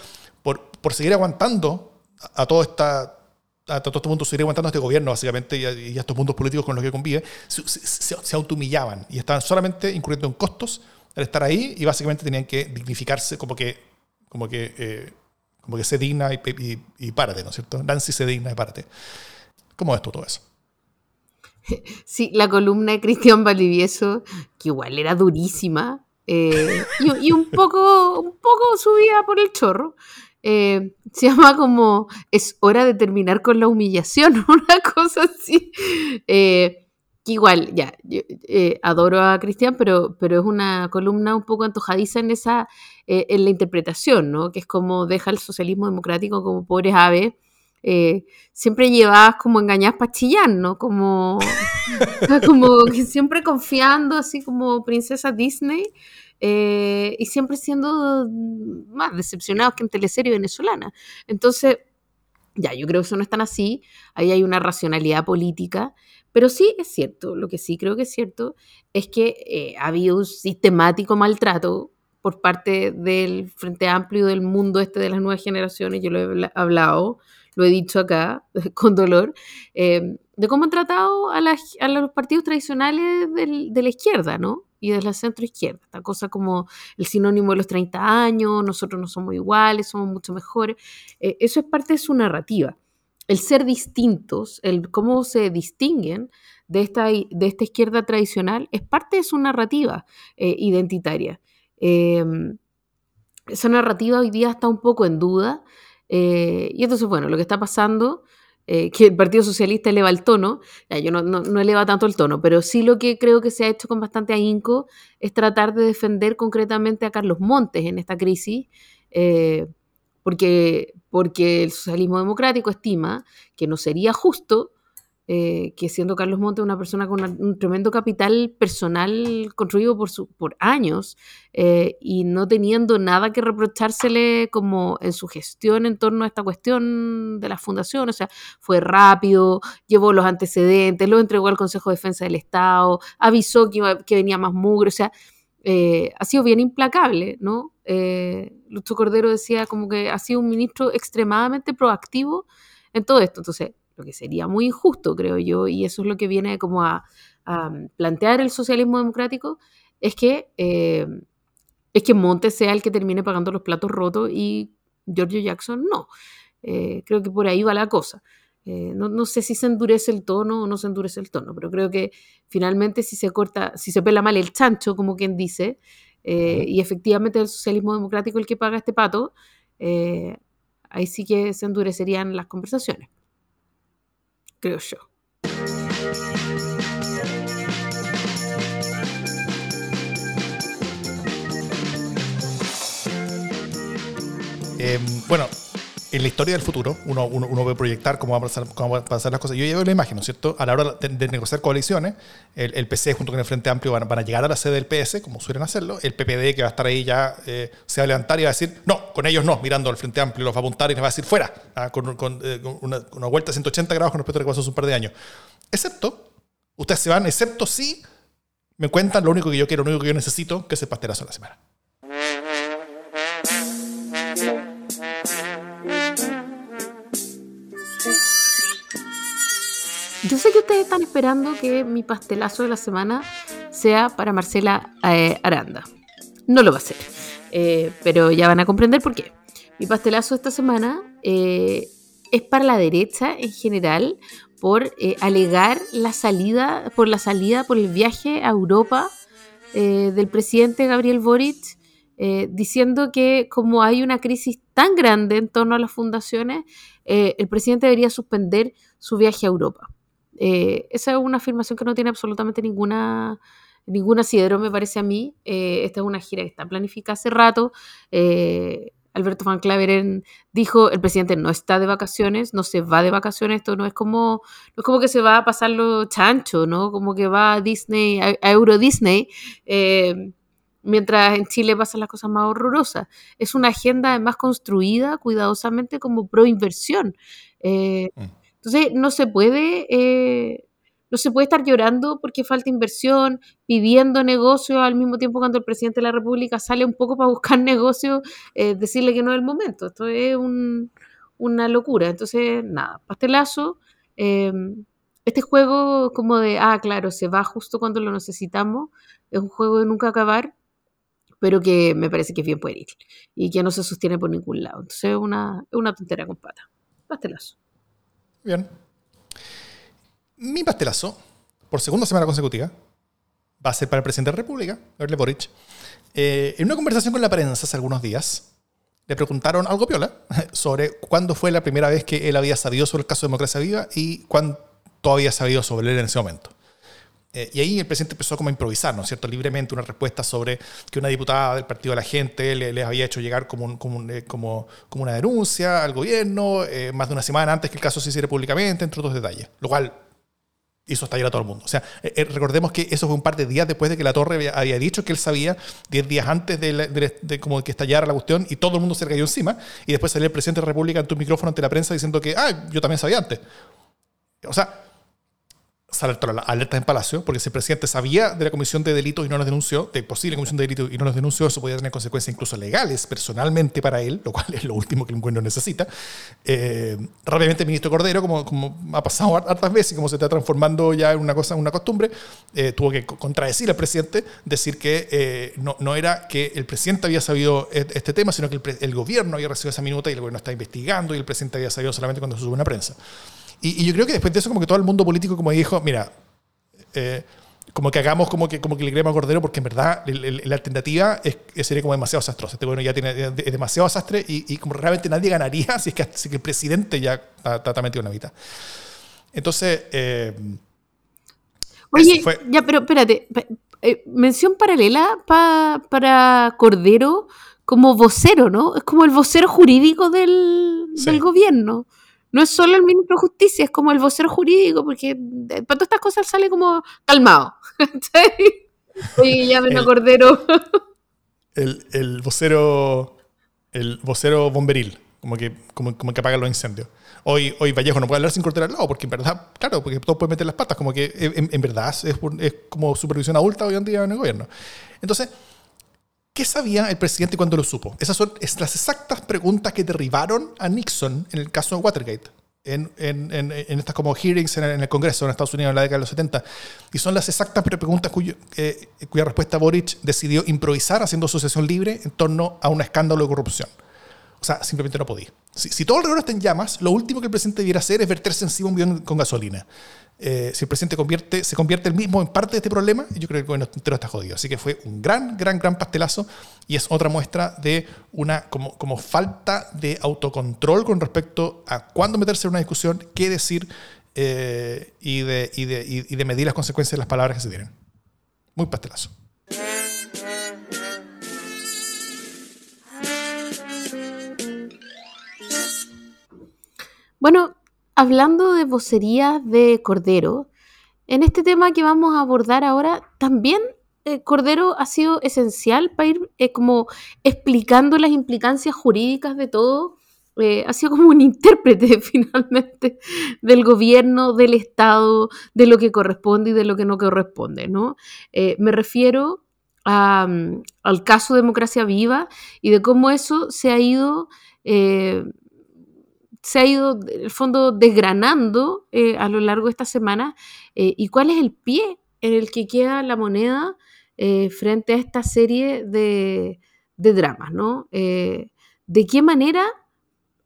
por, por seguir aguantando a toda esta a todo este mundo seguir aguantando a este gobierno, básicamente, y a, estos mundos políticos con los que convive, se, se, autohumillaban y estaban solamente incurriendo en costos al estar ahí y básicamente tenían que dignificarse como que, como que, eh, como que se digna y, y, párate, ¿no es cierto? Nancy se digna y párate. ¿Cómo es todo eso? [laughs] Sí, la columna de Cristian Valivieso, que igual era durísima, eh, y, y, un poco, un poco subida por el chorro, eh, se llama como es hora de terminar con la humillación, [laughs] una cosa así. Eh, que igual, ya, eh, adoro a Cristian, pero, pero es una columna un poco antojadiza en esa, en la interpretación, ¿no? Que es como deja el socialismo democrático como pobres aves. siempre llevadas como engañadas para chillar, ¿no? Como, [laughs] como siempre confiando, así como princesa Disney, eh, y siempre siendo más decepcionados que en teleserie venezolana. Entonces, ya, yo creo que eso no es tan así, ahí hay una racionalidad política, pero sí es cierto, lo que sí creo que es cierto es que eh, ha habido un sistemático maltrato por parte del Frente Amplio del mundo este de las nuevas generaciones, yo lo he hablado, lo he dicho acá [laughs] con dolor, eh, de cómo han tratado a, a los partidos tradicionales de la izquierda, ¿no? y de la centro izquierda. Esta cosa como el sinónimo de los 30 años, nosotros no somos iguales, somos mucho mejores. Eh, eso es parte de su narrativa. El ser distintos, el cómo se distinguen de esta, de esta izquierda tradicional, es parte de su narrativa eh, identitaria. Em, esa narrativa hoy día está un poco en duda. Eh, y entonces, bueno, lo que está pasando eh, que el Partido Socialista eleva el tono, ya, yo no, no, eleva tanto el tono, pero sí lo que creo que se ha hecho con bastante ahínco es tratar de defender concretamente a Carlos Montes en esta crisis, porque, porque el socialismo democrático estima que no sería justo eh, que siendo Carlos Montes una persona con un tremendo capital personal construido por, su, por años eh, y no teniendo nada que reprochársele como en su gestión en torno a esta cuestión de la fundación, o sea, fue rápido, llevó los antecedentes, lo entregó al Consejo de Defensa del Estado, avisó que, que venía más mugre, o sea, eh, ha sido bien implacable, ¿no? Lucho Cordero decía como que ha sido un ministro extremadamente proactivo en todo esto. Entonces, lo que sería muy injusto, creo yo, y eso es lo que viene como a, plantear el socialismo democrático, es que, eh, es que Montes sea el que termine pagando los platos rotos y Giorgio Jackson no. Eh, creo que por ahí va la cosa. Eh, no, sé si se endurece el tono o no se endurece el tono, pero creo que finalmente si se corta, si se pela mal el chancho, como quien dice, y efectivamente el socialismo democrático el que paga este pato, ahí sí que se endurecerían las conversaciones creo yo. Em, bueno, en la historia del futuro, uno, uno, uno puede proyectar cómo van, a pasar, cómo van a pasar las cosas. Yo ya veo la imagen, ¿no es cierto? A la hora de, negociar coaliciones, el, el, PC junto con el Frente Amplio van, a llegar a la sede del PS, como suelen hacerlo. El PPD, que va a estar ahí ya, eh, se va a levantar y va a decir, no, con ellos no, mirando al Frente Amplio, los va a apuntar y les va a decir, fuera, ah, con, con, eh, con una, una, vuelta a 180 grados con respecto a lo que pasó hace un par de años. Excepto, ustedes se van, excepto si me cuentan lo único que yo quiero, lo único que yo necesito, que es el pastelazo de la semana. Yo sé que ustedes están esperando que mi pastelazo de la semana sea para Marcela eh, Aranda. No lo va a ser, eh, pero ya van a comprender por qué. Mi pastelazo esta semana eh, es para la derecha en general por alegar la salida, por la salida, por el viaje a Europa del presidente Gabriel Boric, diciendo que como hay una crisis tan grande en torno a las fundaciones, el presidente debería suspender su viaje a Europa. Eh, esa es una afirmación que no tiene absolutamente ninguna, ningún asidero, me parece a mí. Eh, esta es una gira que está planificada hace rato. Eh, Alberto Van Claveren dijo, el presidente no está de vacaciones, no se va de vacaciones, esto no es como, no es como que se va a pasar lo chancho, ¿no? Como que va a Disney, a, Euro Disney, mientras en Chile pasan las cosas más horrorosas. Es una agenda además construida cuidadosamente como pro inversión. Mm. Entonces, no se puede, eh, no se puede estar llorando porque falta inversión, pidiendo negocio al mismo tiempo cuando el presidente de la República sale un poco para buscar [laughs] negocio, eh, decirle que no es el momento. Esto es una locura. Entonces, nada, pastelazo. Em, este juego como de, ah, claro, se va justo cuando lo necesitamos, es un juego de nunca acabar, pero que me parece que es bien puede ir y que no se sostiene por ningún lado. Entonces es una, una tontería con pata. Pastelazo. Bien. Mi pastelazo, por segunda semana consecutiva, va a ser para el presidente de la República, Gabriel Boric. Eh, en una conversación con la prensa hace algunos días, le preguntaron algo piola [laughs] sobre cuándo fue la primera vez que él había sabido sobre el caso de Democracia Viva y cuánto había sabido sobre él en ese momento. Eh, y ahí el presidente empezó como a improvisar, ¿no es cierto?, libremente una respuesta sobre que una diputada del Partido de la Gente les había hecho llegar como, como, eh, como, como, una denuncia al gobierno eh, más de una semana antes que el caso se hiciera públicamente, entre otros detalles. Lo cual hizo estallar a todo el mundo. O sea, recordemos que eso fue un par de días después de que la Torre había, dicho que él sabía, 10 días antes de, como que estallara la cuestión y todo el mundo se le cayó encima. Y después salió el presidente de la República ante un micrófono ante la prensa diciendo que, ah, yo también sabía antes. O sea, sale alerta en Palacio, porque si el presidente sabía de la comisión de delitos y no los denunció, de posible comisión de delitos y no los denunció, eso podía tener consecuencias incluso legales personalmente para él, lo cual [laughs] es lo último que el gobierno necesita. Eh, rápidamente el ministro Cordero, como, como ha pasado hartas veces y como se está transformando ya en una cosa, una costumbre, eh, tuvo que contradecir al presidente, decir que eh, no, no, era que el presidente había sabido e-, este tema, sino que el, el, gobierno había recibido esa minuta y el gobierno está investigando y el presidente había sabido solamente cuando se sube una prensa. Y, yo creo que después de eso, como que todo el mundo político como dijo, mira, eh, como que hagamos como que, como que le creemos a Cordero, porque en verdad la alternativa es, sería como demasiado desastrosa. Este bueno ya tiene, es demasiado desastre y, como realmente nadie ganaría [laughs] si es que, si que el presidente ya está, metido en la mitad. Entonces... Eh, Oye, ya, pero espérate, eh, mención paralela para Cordero como vocero, ¿no? Es como el vocero jurídico del, del gobierno. No es solo el ministro de Justicia, es como el vocero jurídico, porque para todas estas cosas sale como calmado. [laughs] Oye, ya me Cordero. el, el vocero el vocero bomberil, como que, como, como que apaga los incendios. Hoy, hoy Vallejo no puede hablar sin cortar al lado, porque en verdad, claro, porque todos pueden meter las patas, como que en, verdad es, es, como supervisión adulta hoy en día en el gobierno. Entonces, ¿qué sabía el presidente cuando lo supo? Esas son las exactas preguntas que derribaron a Nixon en el caso de Watergate. En, en, en, en, estas como hearings en el, Congreso en Estados Unidos en la década de los 70. Y son las exactas preguntas cuyo, eh, cuya respuesta Boric decidió improvisar haciendo asociación libre en torno a un escándalo de corrupción. O sea, simplemente no podía. Si, si todo reloj está en llamas, lo último que el presidente debiera hacer es verterse encima un bidón con gasolina. Eh, si el presidente convierte, se convierte él mismo en parte de este problema, yo creo que el gobierno entero está jodido. Así que fue un gran, gran, gran pastelazo y es otra muestra de una como, falta de autocontrol con respecto a cuándo meterse en una discusión, qué decir eh, y, de, y, de, y de medir las consecuencias de las palabras que se tienen. Muy pastelazo. Bueno, hablando de vocerías de Cordero, en este tema que vamos a abordar ahora, también eh, Cordero ha sido esencial para ir eh, como explicando las implicancias jurídicas de todo. Eh, ha sido como un [laughs] intérprete finalmente del gobierno, del Estado, de lo que corresponde y de lo que no corresponde. ¿no? me refiero al caso Democracia Viva y de cómo eso se ha ido se ha ido, en el fondo, desgranando eh, a lo largo de esta semana eh, y cuál es el pie en el que queda la moneda eh, frente a esta serie de, dramas, ¿no? ¿De qué manera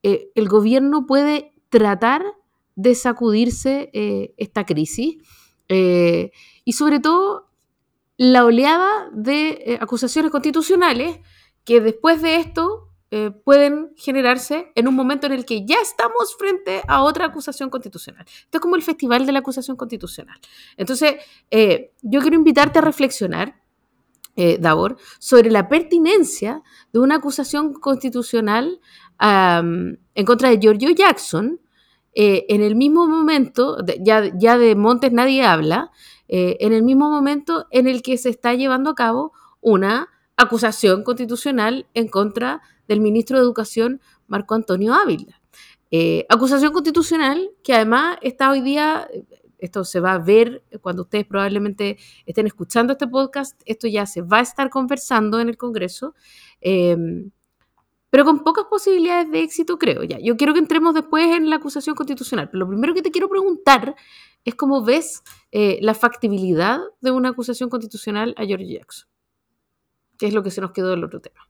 el gobierno puede tratar de sacudirse esta crisis? y sobre todo, la oleada de acusaciones constitucionales que después de esto eh, pueden generarse en un momento en el que ya estamos frente a otra acusación constitucional. Esto es como el festival de la acusación constitucional. Entonces, eh, yo quiero invitarte a reflexionar, eh, Davor, sobre la pertinencia de una acusación constitucional en contra de Giorgio Jackson, en el mismo momento, ya, ya de Montes nadie habla, en el mismo momento en el que se está llevando a cabo una acusación constitucional en contra del ministro de Educación, Marco Antonio Ávila. Eh, acusación constitucional que además está hoy día, esto se va a ver cuando ustedes probablemente estén escuchando este podcast, esto ya se va a estar conversando en el Congreso, em, pero con pocas posibilidades de éxito, creo ya. Yo quiero que entremos después en la acusación constitucional, pero lo primero que te quiero preguntar es cómo ves eh, la factibilidad de una acusación constitucional a George Jackson, que es lo que se nos quedó del otro tema.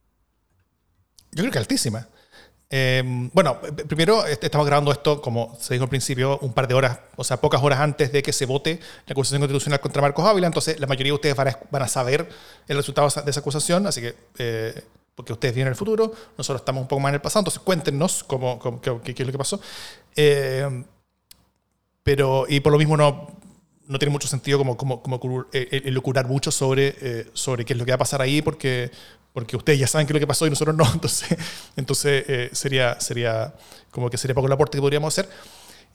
Yo creo que altísima. Em, bueno, primero estamos grabando esto, como se dijo al principio, un par de horas, o sea, pocas horas antes de que se vote la acusación constitucional contra Marcos Ávila, entonces la mayoría de ustedes van a, saber el resultado de esa acusación, así que, eh, porque ustedes vienen en el futuro, nosotros estamos un poco más en el pasado, entonces cuéntenos cómo, qué, es lo que pasó. Em, pero, y por lo mismo no, no tiene mucho sentido como, como, como elucurar mucho sobre, eh, sobre qué es lo que va a pasar ahí, porque, porque ustedes ya saben qué es lo que pasó y nosotros no, [laughs] entonces, entonces eh, sería, sería como que sería poco el aporte que podríamos hacer.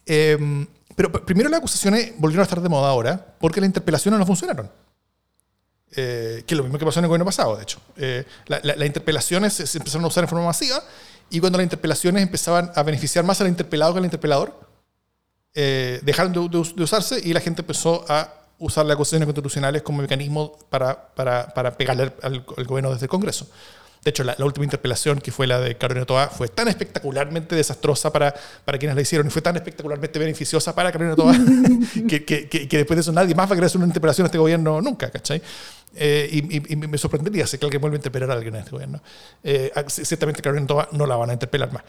Em, pero primero las acusaciones volvieron a estar de moda ahora porque las interpelaciones no funcionaron. Eh, que es lo mismo que pasó en el gobierno pasado, de hecho. Eh, las interpelaciones se, empezaron a usar en forma masiva y cuando las interpelaciones empezaban a beneficiar más al interpelado que al interpelador, dejaron de, usarse y la gente empezó a usar las acusaciones constitucionales como mecanismo para, para, para pegarle al, gobierno desde el Congreso. De hecho, la, última interpelación, que fue la de Carolina Toa, fue tan espectacularmente desastrosa para, para quienes la hicieron y fue tan espectacularmente beneficiosa para Carolina Toa [laughs] que, que, que, después de eso nadie más va a querer hacer una interpelación a este gobierno nunca, ¿cachai? Eh, y, me sorprendería si que alguien vuelve a interpelar a alguien en este gobierno. Eh, ciertamente Carolina Toa no la van a interpelar más.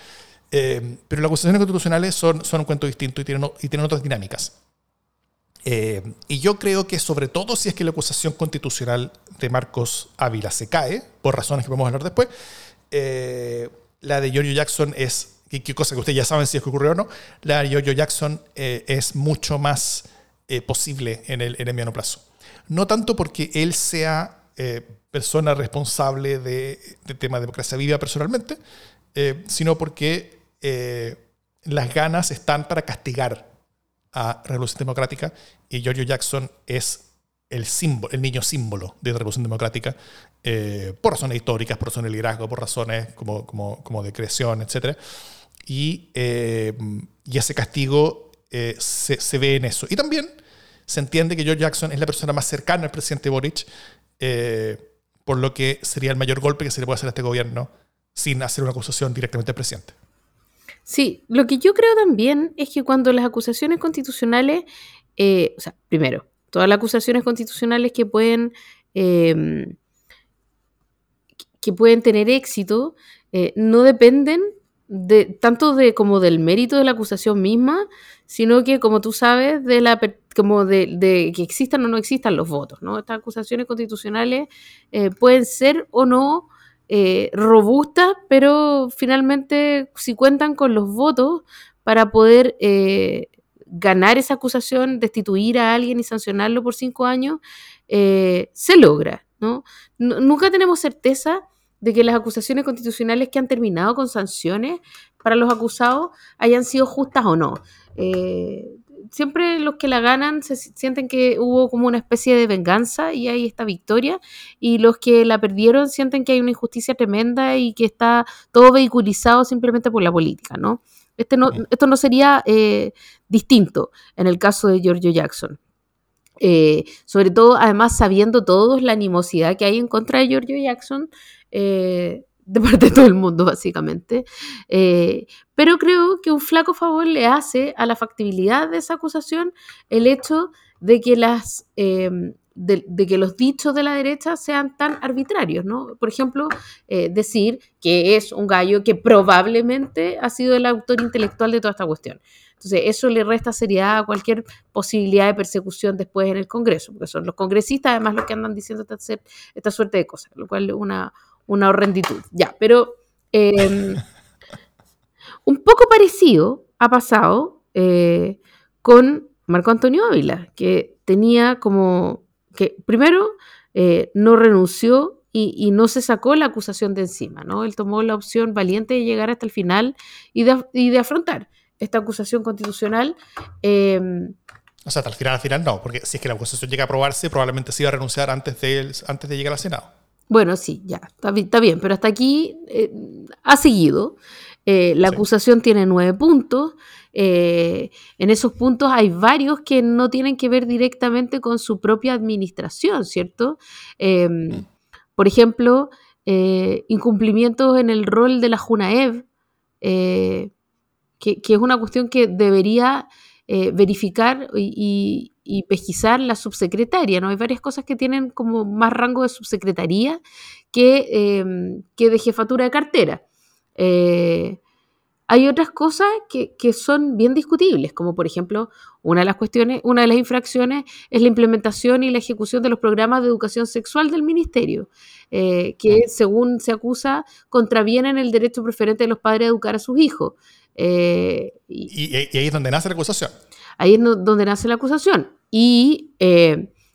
Eh, pero las acusaciones constitucionales son, son un cuento distinto y tienen, y tienen otras dinámicas. Eh, y yo creo que sobre todo si es que la acusación constitucional de Marcos Ávila se cae, por razones que podemos hablar después, eh, la de Giorgio Jackson es, qué cosa que ustedes ya saben si es que ocurrió o no, la de Giorgio Jackson eh, es mucho más posible en el, en el mediano plazo. No tanto porque él sea persona responsable de, de, tema de democracia viva personalmente, sino porque las ganas están para castigar a Revolución Democrática y Giorgio Jackson es el, símbolo, el niño símbolo de la Revolución Democrática eh, por razones históricas, por razones de liderazgo, por razones como, como, como de creación, etc. Y, eh, y ese castigo eh, se, se, ve en eso. Y también se entiende que George Jackson es la persona más cercana al presidente Boric, por lo que sería el mayor golpe que se le puede hacer a este gobierno sin hacer una acusación directamente al presidente. Sí, lo que yo creo también es que cuando las acusaciones constitucionales, o sea, primero, todas las acusaciones constitucionales que pueden, eh, que pueden tener éxito eh, no dependen de, tanto de, como del mérito de la acusación misma, sino que, como tú sabes, de, la, como de, que existan o no existan los votos. ¿no? Estas acusaciones constitucionales eh, pueden ser o no robustas, pero finalmente si cuentan con los votos para poder ganar esa acusación, destituir a alguien y sancionarlo por cinco años, eh, se logra. ¿no? Nunca tenemos certeza de que las acusaciones constitucionales que han terminado con sanciones para los acusados hayan sido justas o no. Eh, siempre los que la ganan se sienten que hubo como una especie de venganza y hay esta victoria, y los que la perdieron sienten que hay una injusticia tremenda y que está todo vehiculizado simplemente por la política, ¿no? Este no, esto no sería eh, distinto en el caso de Giorgio Jackson. Eh, sobre todo, además, sabiendo todos la animosidad que hay en contra de Giorgio Jackson eh, de parte de todo el mundo, básicamente. pero creo que un flaco favor le hace a la factibilidad de esa acusación el hecho de que las de, que los dichos de la derecha sean tan arbitrarios, ¿no? Por ejemplo, eh, decir que es un gallo que probablemente ha sido el autor intelectual de toda esta cuestión. Entonces, eso le resta seriedad a cualquier posibilidad de persecución después en el Congreso, porque son los congresistas además los que andan diciendo esta, esta suerte de cosas, lo cual es una, una horrenditud. Ya, pero em, [laughs] un poco parecido ha pasado eh, con Marco Antonio Ávila, que tenía como que primero eh, no renunció y, no se sacó la acusación de encima, ¿no? Él tomó la opción valiente de llegar hasta el final y de, afrontar esta acusación constitucional. Em, o sea, hasta el final, al final no, porque si es que la acusación llega a aprobarse, probablemente se iba a renunciar antes de, antes de llegar al Senado. Bueno, sí, ya, está, bien, pero hasta aquí eh, ha seguido. Eh, la acusación tiene nueve puntos. Eh, en esos puntos hay varios que no tienen que ver directamente con su propia administración, ¿cierto? Em, mm. por ejemplo, incumplimientos en el rol de la Junaev, que, es una cuestión que debería verificar y, pesquisar la subsecretaria, ¿no? Hay varias cosas que tienen como más rango de subsecretaría que, em, que de jefatura de cartera. Eh, hay otras cosas que, son bien discutibles, como por ejemplo, una de las cuestiones, una de las infracciones es la implementación y la ejecución de los programas de educación sexual del ministerio, eh, que según se acusa contravienen el derecho preferente de los padres a educar a sus hijos. Eh, y, ahí es donde nace la acusación. Ahí es donde nace la acusación. Y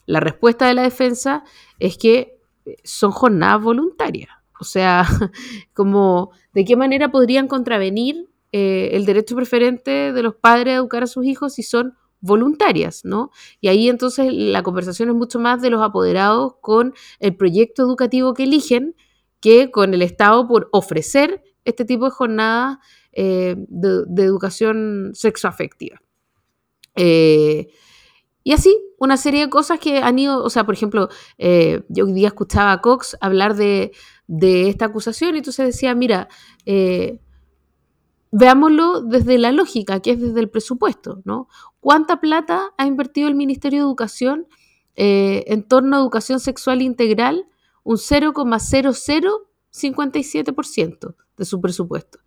la respuesta de la defensa es que son jornadas voluntarias. O sea, [laughs] de qué manera podrían contravenir eh, el derecho preferente de los padres a educar a sus hijos si son voluntarias, ¿no? Y ahí entonces la conversación es mucho más de los apoderados con el proyecto educativo que eligen que con el Estado por ofrecer este tipo de jornadas eh, de, educación sexoafectiva. Eh, y así, una serie de cosas que han ido, o sea, por ejemplo, yo hoy día escuchaba a Cox hablar de de esta acusación. Y entonces decía, mira, eh, veámoslo desde la lógica, que es desde el presupuesto, ¿no? ¿Cuánta plata ha invertido el Ministerio de Educación eh, en torno a educación sexual integral? Un 0,0057% de su presupuesto,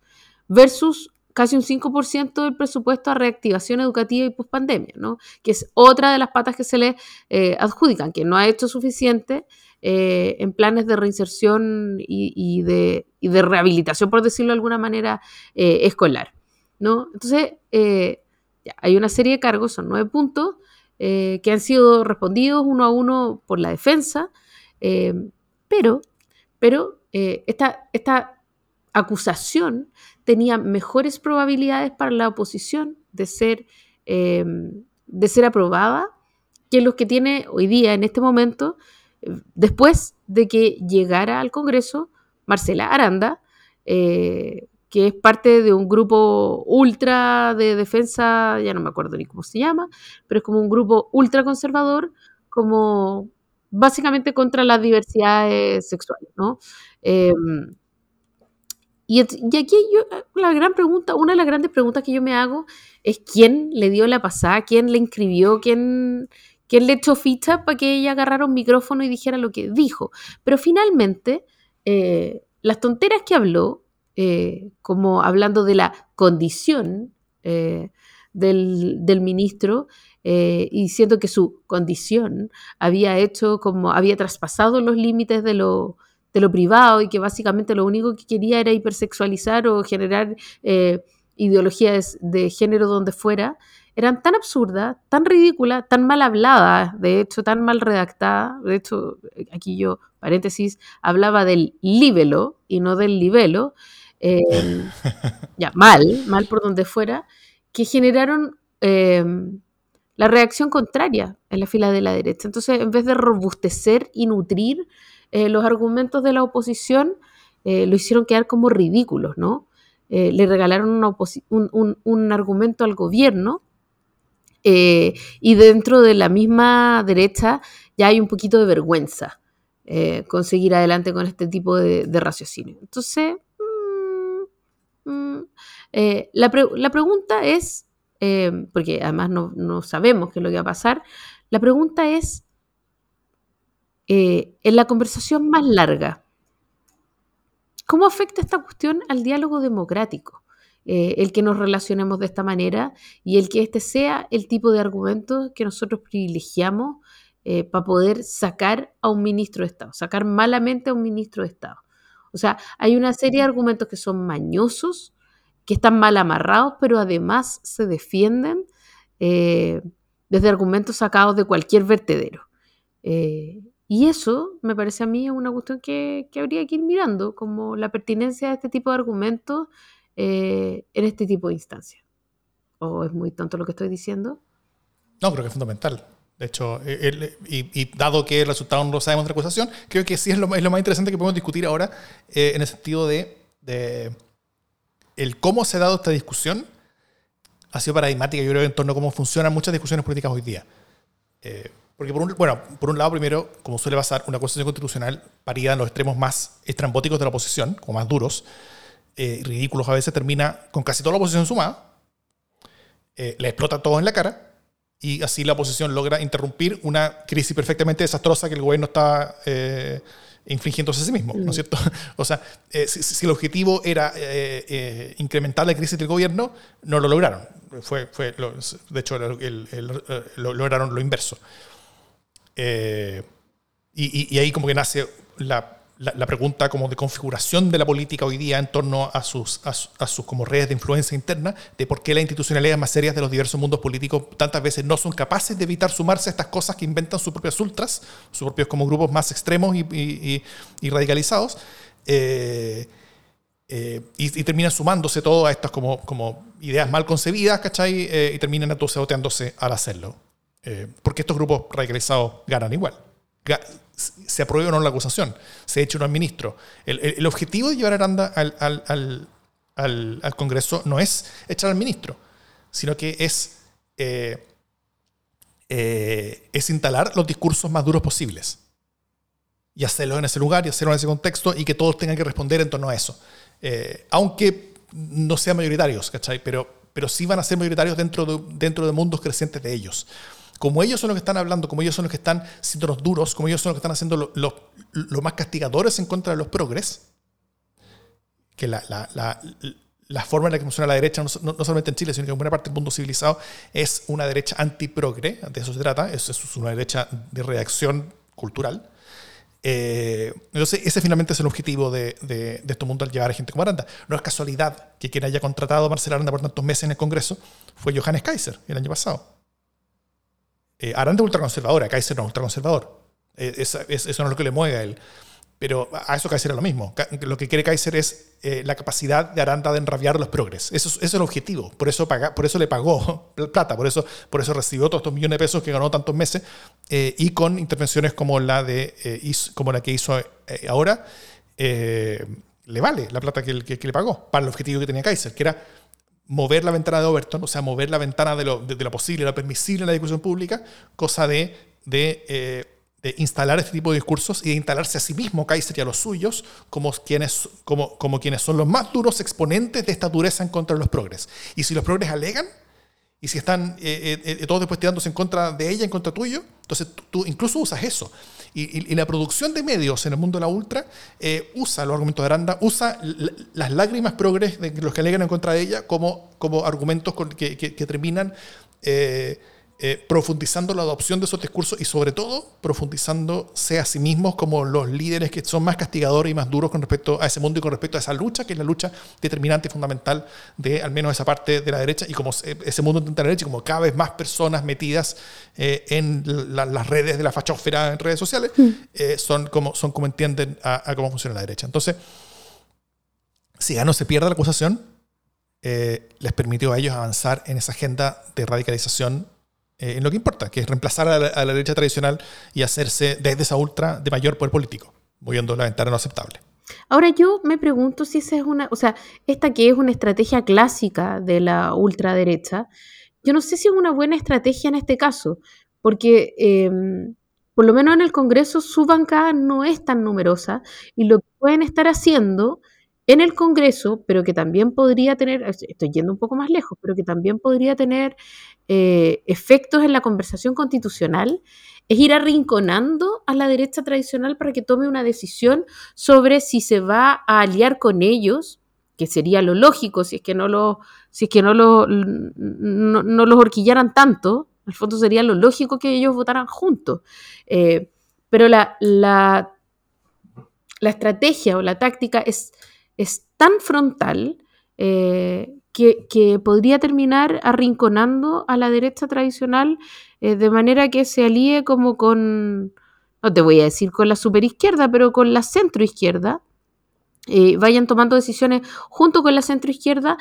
versus casi un 5% del presupuesto a reactivación educativa y pospandemia, ¿no? que es otra de las patas que se le eh, adjudican, que no ha hecho suficiente eh, en planes de reinserción y, de, rehabilitación, por decirlo de alguna manera, eh, escolar. ¿no? Entonces, eh, hay una serie de cargos, son nueve puntos, que han sido respondidos uno a uno por la defensa, pero, pero esta, esta acusación tenía mejores probabilidades para la oposición de ser, eh, de ser aprobada que los que tiene hoy día, en este momento, después de que llegara al Congreso Marcela Aranda, eh, que es parte de un grupo ultra de defensa, ya no me acuerdo ni cómo se llama, pero es como un grupo ultra conservador, como básicamente contra las diversidades sexuales, ¿no? Y, aquí yo, la gran pregunta, una de las grandes preguntas que yo me hago es quién le dio la pasada, quién le inscribió, quién, quién le echó ficha para que ella agarrara un micrófono y dijera lo que dijo. Pero finalmente, eh, las tonteras que habló, eh, como hablando de la condición eh, del, ministro, y siento que su condición había hecho como, había traspasado los límites de lo, de lo privado y que básicamente lo único que quería era hipersexualizar o generar ideologías de género donde fuera, eran tan absurdas, tan ridículas, tan mal habladas, de hecho, tan mal redactadas. De hecho, aquí yo, paréntesis, hablaba del libelo y no del libelo. Em, [laughs] ya, mal, mal por donde fuera, que generaron em, la reacción contraria en la fila de la derecha. Entonces, en vez de robustecer y nutrir eh, los argumentos de la oposición, eh, lo hicieron quedar como ridículos, ¿no? Eh, le regalaron un, argumento al gobierno y dentro de la misma derecha ya hay un poquito de vergüenza conseguir adelante con este tipo de, raciocinio. Entonces, mm, mm, la, pregunta es, porque además no, sabemos qué es lo que va a pasar, la pregunta es, en la conversación más larga, ¿cómo afecta esta cuestión al diálogo democrático? Eh, el que nos relacionemos de esta manera y el que este sea el tipo de argumentos que nosotros privilegiamos eh, para poder sacar a un ministro de Estado, sacar malamente a un ministro de Estado. O sea, hay una serie de argumentos que son mañosos, que están mal amarrados, pero además se defienden eh, desde argumentos sacados de cualquier vertedero. Y eso me parece a mí una cuestión que, que habría que ir mirando, como la pertinencia de este tipo de argumentos eh, en este tipo de instancias. ¿O es muy tonto lo que estoy diciendo? No, creo que es fundamental. De hecho, eh, y, dado que el resultado no lo sabemos de la acusación, creo que sí es lo, es lo más interesante que podemos discutir ahora eh, en el sentido de, el cómo se ha dado esta discusión. Ha sido paradigmática, yo creo, en torno a cómo funcionan muchas discusiones políticas hoy día. Porque, por un, bueno, por un lado, primero, como suele pasar, una acusación constitucional parida en los extremos más estrambóticos de la oposición, como más duros, eh, ridículos a veces, termina con casi toda la oposición sumada, eh, le explota todo en la cara y así la oposición logra interrumpir una crisis perfectamente desastrosa que el gobierno está eh, infligiéndose a sí mismo, ¿no es mm. cierto? [laughs] O sea, si, el objetivo era incrementar la crisis del gobierno, no lo lograron. Fue, fue de hecho, lo, lograron lo inverso. Y, y ahí como que nace la la, pregunta como de configuración de la política hoy día en torno a sus, a, sus como redes de influencia interna, de por qué las institucionalidades más serias de los diversos mundos políticos tantas veces no son capaces de evitar sumarse a estas cosas que inventan sus propias ultras, sus propios como grupos más extremos y, radicalizados, eh, eh, y, terminan sumándose todo a estas como, como ideas mal concebidas, ¿cachai? Eh, y terminan autosaboteándose al hacerlo. Porque estos grupos radicalizados ganan igual se apruebe o no la acusación, se eche o no al ministro. El, objetivo de llevar a Aranda al, al, Congreso no es echar al ministro, sino que es, eh, eh, es instalar los discursos más duros posibles. Y hacerlo en ese lugar y hacerlo en ese contexto y que todos tengan que responder en torno a eso. Eh, aunque no sean mayoritarios, ¿cachai? Pero, pero sí van a ser mayoritarios dentro de, dentro de mundos crecientes de ellos como ellos son los que están hablando, como ellos son los que están siendo los duros, como ellos son los que están haciendo los más castigadores en contra de los progres, que la, forma en la que funciona la derecha, no, solamente en Chile, sino que en buena parte del mundo civilizado, es una derecha anti-progre, de eso se trata, es, es una derecha de reacción cultural. Eh, entonces, ese finalmente es el objetivo de, de, este mundo al llevar a gente como Aranda. No es casualidad que quien haya contratado a Marcela Aranda por tantos meses en el Congreso fue Johannes Kaiser el año pasado. Eh, Aranda es ultraconservadora, Kaiser no es ultraconservador. Eh, eso, no es lo que le mueve a él. Pero a eso Kaiser es lo mismo. Lo que quiere Kaiser es eh, la capacidad de Aranda de enrabiar los progres. Eso, es el objetivo. Por eso, paga, por eso le pagó [laughs] plata, por eso, por eso recibió todos estos millones de pesos que ganó tantos meses eh, y con intervenciones como la, de, eh, como la que hizo ahora, le vale la plata que, que, le pagó para el objetivo que tenía Kaiser, que era mover la ventana de Overton, o sea, mover la ventana de lo, de, lo posible, lo permisible en la discusión pública, cosa de, de de instalar este tipo de discursos y de instalarse a sí mismo, Kaiser y a los suyos, como quienes, como, como quienes son los más duros exponentes de esta dureza en contra de los progres. Y si los progres alegan, y si están eh, eh, eh, todos después tirándose en contra de ella, en contra tuyo, entonces tú, incluso usas eso. Y, la producción de medios en el mundo de la ultra usa los argumentos de Aranda, usa las lágrimas progres de los que alegan en contra de ella como, como argumentos que, que, terminan eh, profundizando la adopción de esos discursos y sobre todo profundizándose a sí mismos como los líderes que son más castigadores y más duros con respecto a ese mundo y con respecto a esa lucha, que es la lucha determinante y fundamental de al menos esa parte de la derecha y como ese mundo de la derecha, como cada vez más personas metidas eh, en las redes de la fachósfera en redes sociales, mm. eh, son, como, son como entienden a, cómo funciona la derecha. Entonces, si ya no se pierde la acusación, les permitió a ellos avanzar en esa agenda de radicalización eh, en lo que importa, que es reemplazar a la, derecha tradicional y hacerse desde esa ultra de mayor poder político, moviendo la ventana no aceptable. Ahora yo me pregunto si esa es una, o sea, esta que es una estrategia clásica de la ultraderecha, yo no sé si es una buena estrategia en este caso, porque em, por lo menos en el Congreso su bancada no es tan numerosa y lo que pueden estar haciendo en el Congreso, pero que también podría tener, estoy yendo un poco más lejos, pero que también podría tener eh, efectos en la conversación constitucional, es ir arrinconando a la derecha tradicional para que tome una decisión sobre si se va a aliar con ellos, que sería lo lógico si es que no, lo, si es que no, lo, no, los horquillaran tanto, en el fondo sería lo lógico que ellos votaran juntos. Eh, pero la, la estrategia o la táctica es es tan frontal eh, que, podría terminar arrinconando a la derecha tradicional eh, de manera que se alíe como con, no te voy a decir con la superizquierda, pero con la centroizquierda, eh, vayan tomando decisiones junto con la centroizquierda,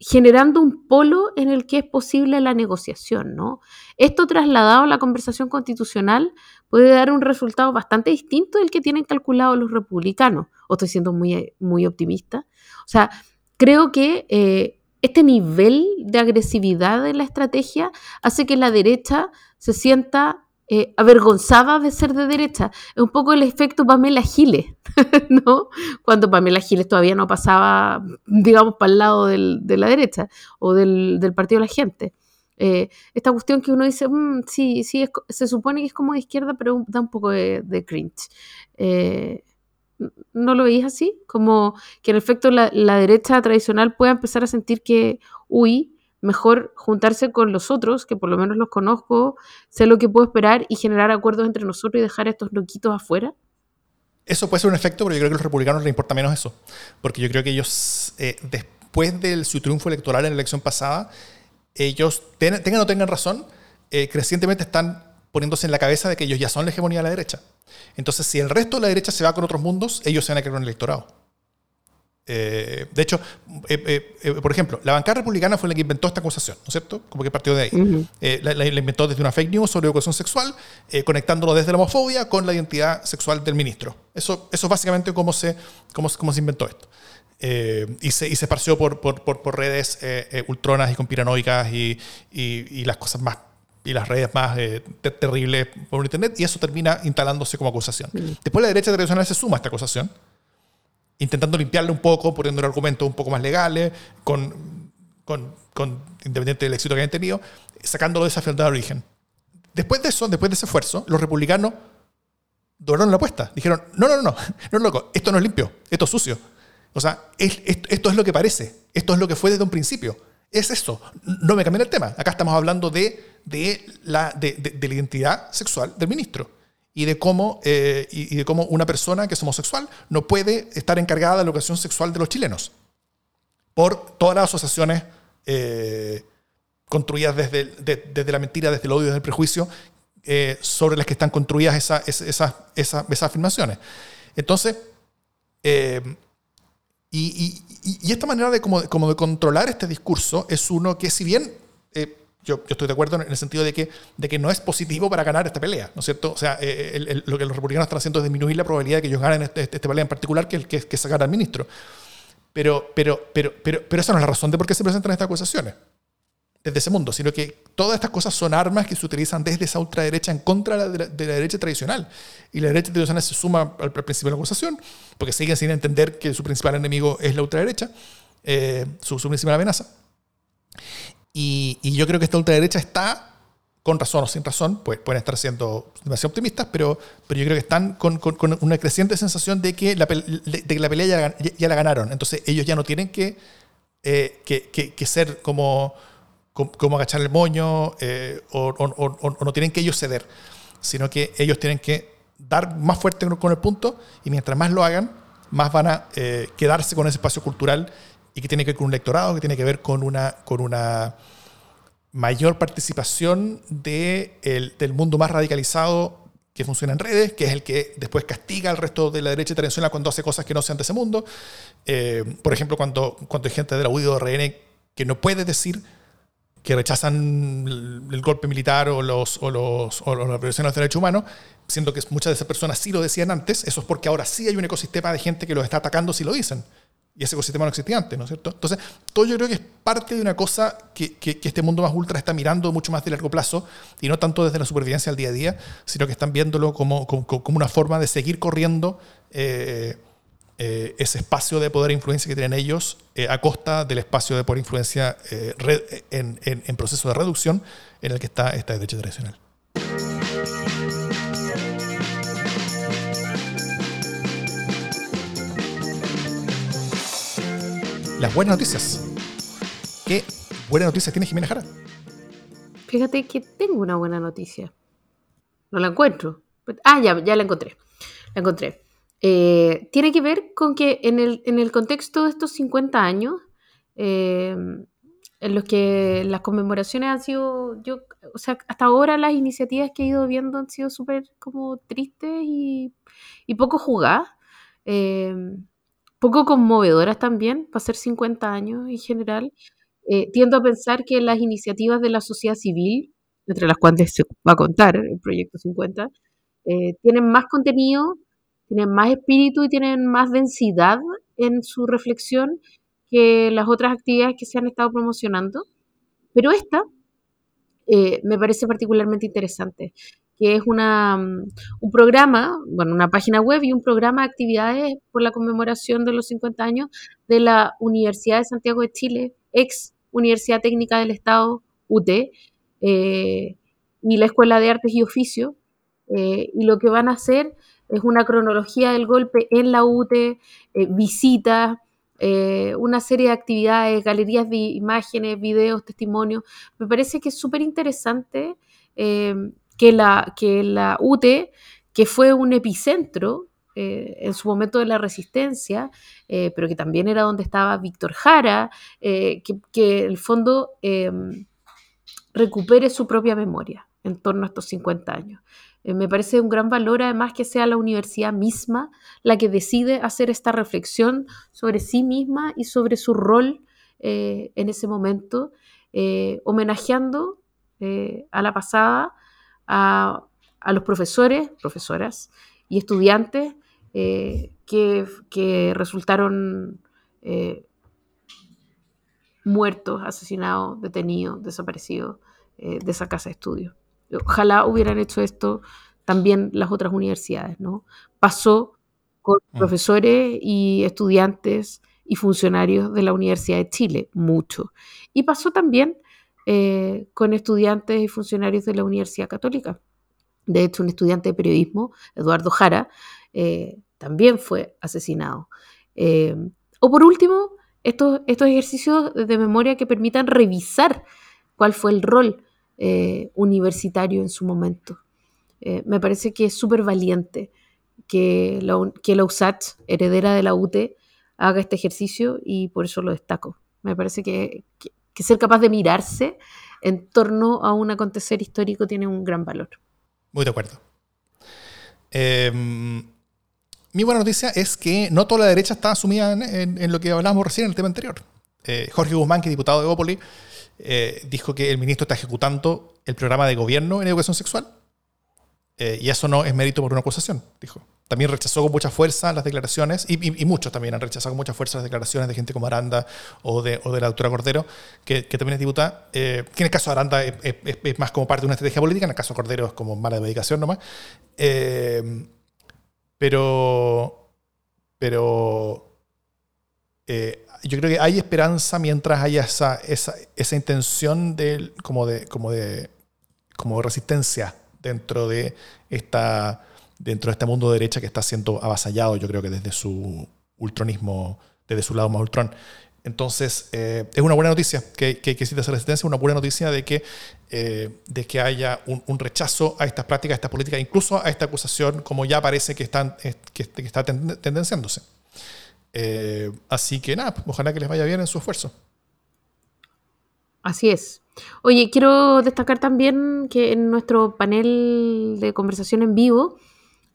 generando un polo en el que es posible la negociación, ¿no? Esto trasladado a la conversación constitucional puede dar un resultado bastante distinto del que tienen calculado los republicanos, o estoy siendo muy, muy optimista. O sea, creo que eh, este nivel de agresividad de la estrategia hace que la derecha se sienta eh, avergonzada de ser de derecha. Es un poco el efecto Pamela Giles, [laughs] ¿no? Cuando Pamela Giles todavía no pasaba, digamos, para el lado de la derecha o del, partido de la gente. Eh, esta cuestión que uno dice, mm, sí, sí, se supone que es como de izquierda, pero da un poco de, cringe. Eh, ¿No lo veis así? Como que en efecto la, la derecha tradicional pueda empezar a sentir que, uy, mejor juntarse con los otros, que por lo menos los conozco, sé lo que puedo esperar y generar acuerdos entre nosotros y dejar a estos loquitos afuera? Eso puede ser un efecto, pero yo creo que a los republicanos les importa menos eso. Porque yo creo que ellos, eh, después de su triunfo electoral en la elección pasada, ellos, tengan o tengan razón, eh, crecientemente están poniéndose en la cabeza de que ellos ya son la hegemonía de la derecha. Entonces, si el resto de la derecha se va con otros mundos, ellos se van a quedar en el electorado. Eh, de hecho, eh, eh, por ejemplo, la bancada republicana fue la que inventó esta acusación, ¿no es cierto? Como que partió de ahí. la, inventó desde una fake news sobre educación sexual, conectándolo desde la homofobia con la identidad sexual del ministro. Eso, eso es básicamente cómo se, cómo, cómo se inventó esto. Y, se, y se esparció por, por, por, redes ultronas y conspiranoicas y, y, las cosas más y las redes más terribles por internet y eso termina instalándose como acusación. Después la derecha tradicional se suma a esta acusación intentando limpiarle un poco, poniendo argumentos un poco más legales, con, con, con, independiente del éxito que hayan tenido, sacándolo de esa fealdad de origen. Después de eso, después de ese esfuerzo, los republicanos doblaron la apuesta. Dijeron, no, no, no, no, no, loco, esto no es limpio, esto es sucio. O sea, esto es lo que parece, esto es lo que fue desde un principio. Es eso, no me cambien el tema. Acá estamos hablando de, la, de, de la identidad sexual del ministro y de cómo, eh, y, de cómo una persona que es homosexual no puede estar encargada de la educación sexual de los chilenos por todas las asociaciones eh, construidas desde, la mentira, desde el odio, desde el prejuicio, eh, sobre las que están construidas esas afirmaciones. Entonces, eh, y, esta manera de, como, como, de controlar este discurso es uno que si bien eh, yo, estoy de acuerdo en el sentido de que, de que no es positivo para ganar esta pelea, ¿no es cierto? O sea, eh, lo que los republicanos están haciendo es disminuir la probabilidad de que ellos ganen esta este, este pelea en particular, que el que, que sacar al ministro. Pero, pero, pero, pero, pero esa no es la razón de por qué se presentan estas acusaciones desde ese mundo, sino que todas estas cosas son armas que se utilizan desde esa ultraderecha en contra de la, derecha tradicional. Y la derecha tradicional se suma al, principio de la acusación, porque siguen sin entender que su principal enemigo es la ultraderecha, eh, su, su, principal amenaza. Y, yo creo que esta ultraderecha está, con razón o sin razón, pues pueden estar siendo demasiado optimistas, pero, pero yo creo que están con, una creciente sensación de que la, de que la pelea ya, la ganaron. Entonces ellos ya no tienen que, eh, que ser como cómo agachar el moño eh, o, no tienen que ellos ceder, sino que ellos tienen que dar más fuerte con el punto y mientras más lo hagan, más van a eh, quedarse con ese espacio cultural y que tiene que ver con un lectorado, que tiene que ver con una, con una mayor participación de el, del mundo más radicalizado que funciona en redes, que es el que después castiga al resto de la derecha tradicional cuando hace cosas que no sean de ese mundo. Eh, por ejemplo, cuando, cuando hay gente de la UIDO de RN que no puede decir que rechazan el golpe militar o, los, o, los, o la protección de los derechos humanos, siendo que muchas de esas personas sí lo decían antes, eso es porque ahora sí hay un ecosistema de gente que los está atacando si lo dicen. Y ese ecosistema no existía antes, ¿no es cierto? Entonces, todo yo creo que es parte de una cosa que, que, este mundo más ultra está mirando mucho más de largo plazo y no tanto desde la supervivencia al día a día, sino que están viéndolo como, como, como una forma de seguir corriendo eh, eh, ese espacio de poder e influencia que tienen ellos eh, a costa del espacio de poder e influencia eh, en, proceso de reducción en el que está esta derecha tradicional. Las buenas noticias. ¿Qué buenas noticias tiene Jimena Jara? Fíjate que tengo una buena noticia. No la encuentro. Ah, ya, ya la encontré. La encontré. Eh, tiene que ver con que en el, en el, contexto de estos 50 años, eh, en los que las conmemoraciones han sido, yo, o sea, hasta ahora las iniciativas que he ido viendo han sido súper como tristes y, y poco jugadas, eh, poco conmovedoras también, para ser 50 años en general. tiendo a pensar que las iniciativas de la sociedad civil, entre las cuales se va a contar el proyecto 50, tienen más contenido tienen más espíritu y tienen más densidad en su reflexión que las otras actividades que se han estado promocionando. Pero esta eh, me parece particularmente interesante, que es una, mm, un programa, bueno, una página web y un programa de actividades por la conmemoración de los 50 años de la Universidad de Santiago de Chile, ex Universidad Técnica del Estado, UT, eh, y la Escuela de Artes y Oficios. Eh, y lo que van a hacer es una cronología del golpe en la UTE, eh, visitas, eh, una serie de actividades, galerías de imágenes, videos, testimonios. Me parece que es súper interesante eh, que, la, que la UTE, que fue un epicentro en su momento de la resistencia, pero que también era donde estaba Víctor Jara, que, que el fondo recupere su propia memoria en torno a estos 50 años. Eh, me parece un gran valor además que sea la universidad misma la que decide hacer esta reflexión sobre sí misma y sobre su rol eh, en ese momento, eh, homenajeando a la pasada a, los profesores, profesoras y estudiantes que, que, resultaron muertos, asesinados, detenidos, desaparecidos de esa casa de estudio. Ojalá hubieran hecho esto también las otras universidades, ¿no? Pasó con mm. profesores y estudiantes y funcionarios de la Universidad de Chile, mucho. Y pasó también eh, con estudiantes y funcionarios de la Universidad Católica. De hecho, un estudiante de periodismo, Eduardo Jara, eh, también fue asesinado. Eh, o por último, estos, estos ejercicios de memoria que permitan revisar cuál fue el rol eh, universitario en su momento. Eh, me parece que es súper valiente que la, que USACH, heredera de la UTE, haga este ejercicio y por eso lo destaco. Me parece que, ser capaz de mirarse en torno a un acontecer histórico tiene un gran valor. Muy de acuerdo. Em, mi buena noticia es que no toda la derecha está asumida en, lo que hablábamos recién en el tema anterior. Eh, Jorge Guzmán, que es diputado de Opoli, eh, dijo que el ministro está ejecutando el programa de gobierno en educación sexual. Eh, y eso no es mérito por una acusación, dijo. También rechazó con mucha fuerza las declaraciones, y, muchos también han rechazado con mucha fuerza las declaraciones de gente como Aranda o de, o de la doctora Cordero, que, también es diputada, que en el caso de Aranda es, más como parte de una estrategia política, en el caso de Cordero es como mala medicación nomás. pero, pero yo creo que hay esperanza mientras haya esa, esa, esa intención de, como, de, como, de, como resistencia dentro de, esta, dentro de este mundo de derecha que está siendo avasallado, yo creo que desde su ultronismo, desde su lado más ultrón. Entonces, eh, es una buena noticia que, que, exista esa resistencia, una buena noticia de que, eh, de que haya un, rechazo a estas prácticas, a estas políticas, incluso a esta acusación, como ya parece que, están, que, que está tendenciándose. Eh, así que nada, ojalá que les vaya bien en su esfuerzo. Así es. Oye, quiero destacar también que en nuestro panel de conversación en vivo,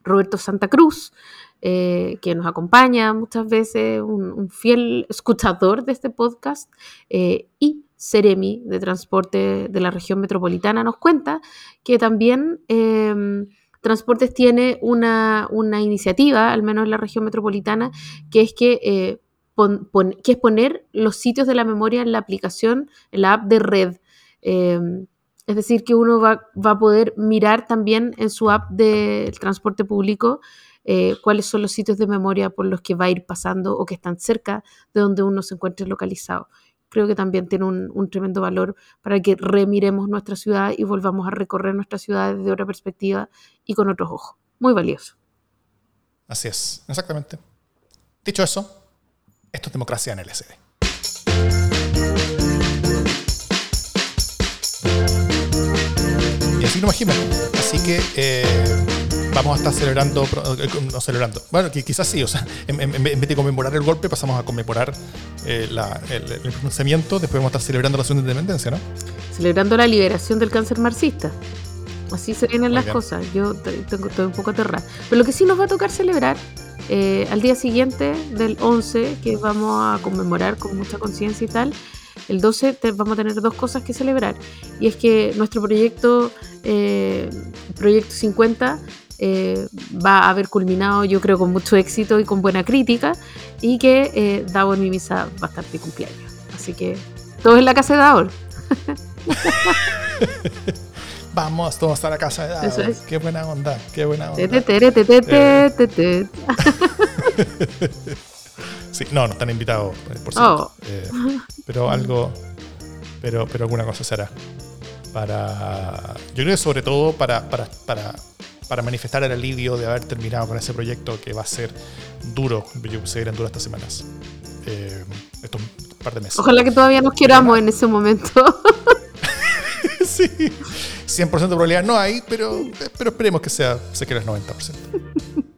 Roberto Santa Cruz, eh, que nos acompaña muchas veces, un, fiel escuchador de este podcast, eh, y Seremi de Transporte de la región metropolitana, nos cuenta que también Transportes tiene una, iniciativa, al menos en la región metropolitana, que es que, eh, que es poner los sitios de la memoria en la aplicación, en la app de red. Em, es decir, que uno va, a poder mirar también en su app del transporte público eh, cuáles son los sitios de memoria por los que va a ir pasando o que están cerca de donde uno se encuentre localizado creo que también tiene un, tremendo valor para que remiremos nuestra ciudad y volvamos a recorrer nuestra ciudad desde otra perspectiva y con otros ojos. Muy valioso. Así es, exactamente. Dicho eso, esto es democracia en el SD. Y así nos imaginamos. Así que eh, vamos a estar celebrando, eh, no celebrando, bueno, quizás sí, o sea, en, vez de conmemorar el golpe, pasamos a conmemorar eh, el, pronunciamiento, después vamos a estar celebrando la segunda independencia, ¿no? Celebrando la liberación del cáncer marxista. Así se vienen las cosas. Yo tengo, estoy un poco aterrada. Pero lo que sí nos va a tocar celebrar eh, al día siguiente del 11, que vamos a conmemorar con mucha conciencia y tal, el 12 vamos a tener dos cosas que celebrar. Y es que nuestro proyecto, Proyecto 50, eh, va a haber culminado yo creo con mucho éxito y con buena crítica y que eh, Davor Mimisa va a estar de cumpleaños. Así que todos en la casa de Davor. [laughs] Vamos todos a la casa de Davor. Qué buena onda, qué buena onda. sí, no, no están invitados, por cierto. Oh. Eh, pero algo, pero, pero alguna cosa será. Para, yo creo que sobre todo para, para, para para manifestar el alivio de haber terminado con ese proyecto que va a ser duro, se vienen duras estas semanas. Eh, estos par de meses. Ojalá que todavía nos queramos en ese momento. [laughs] sí, 100% de probabilidad no hay, pero, pero esperemos que sea, se quiera el 90%.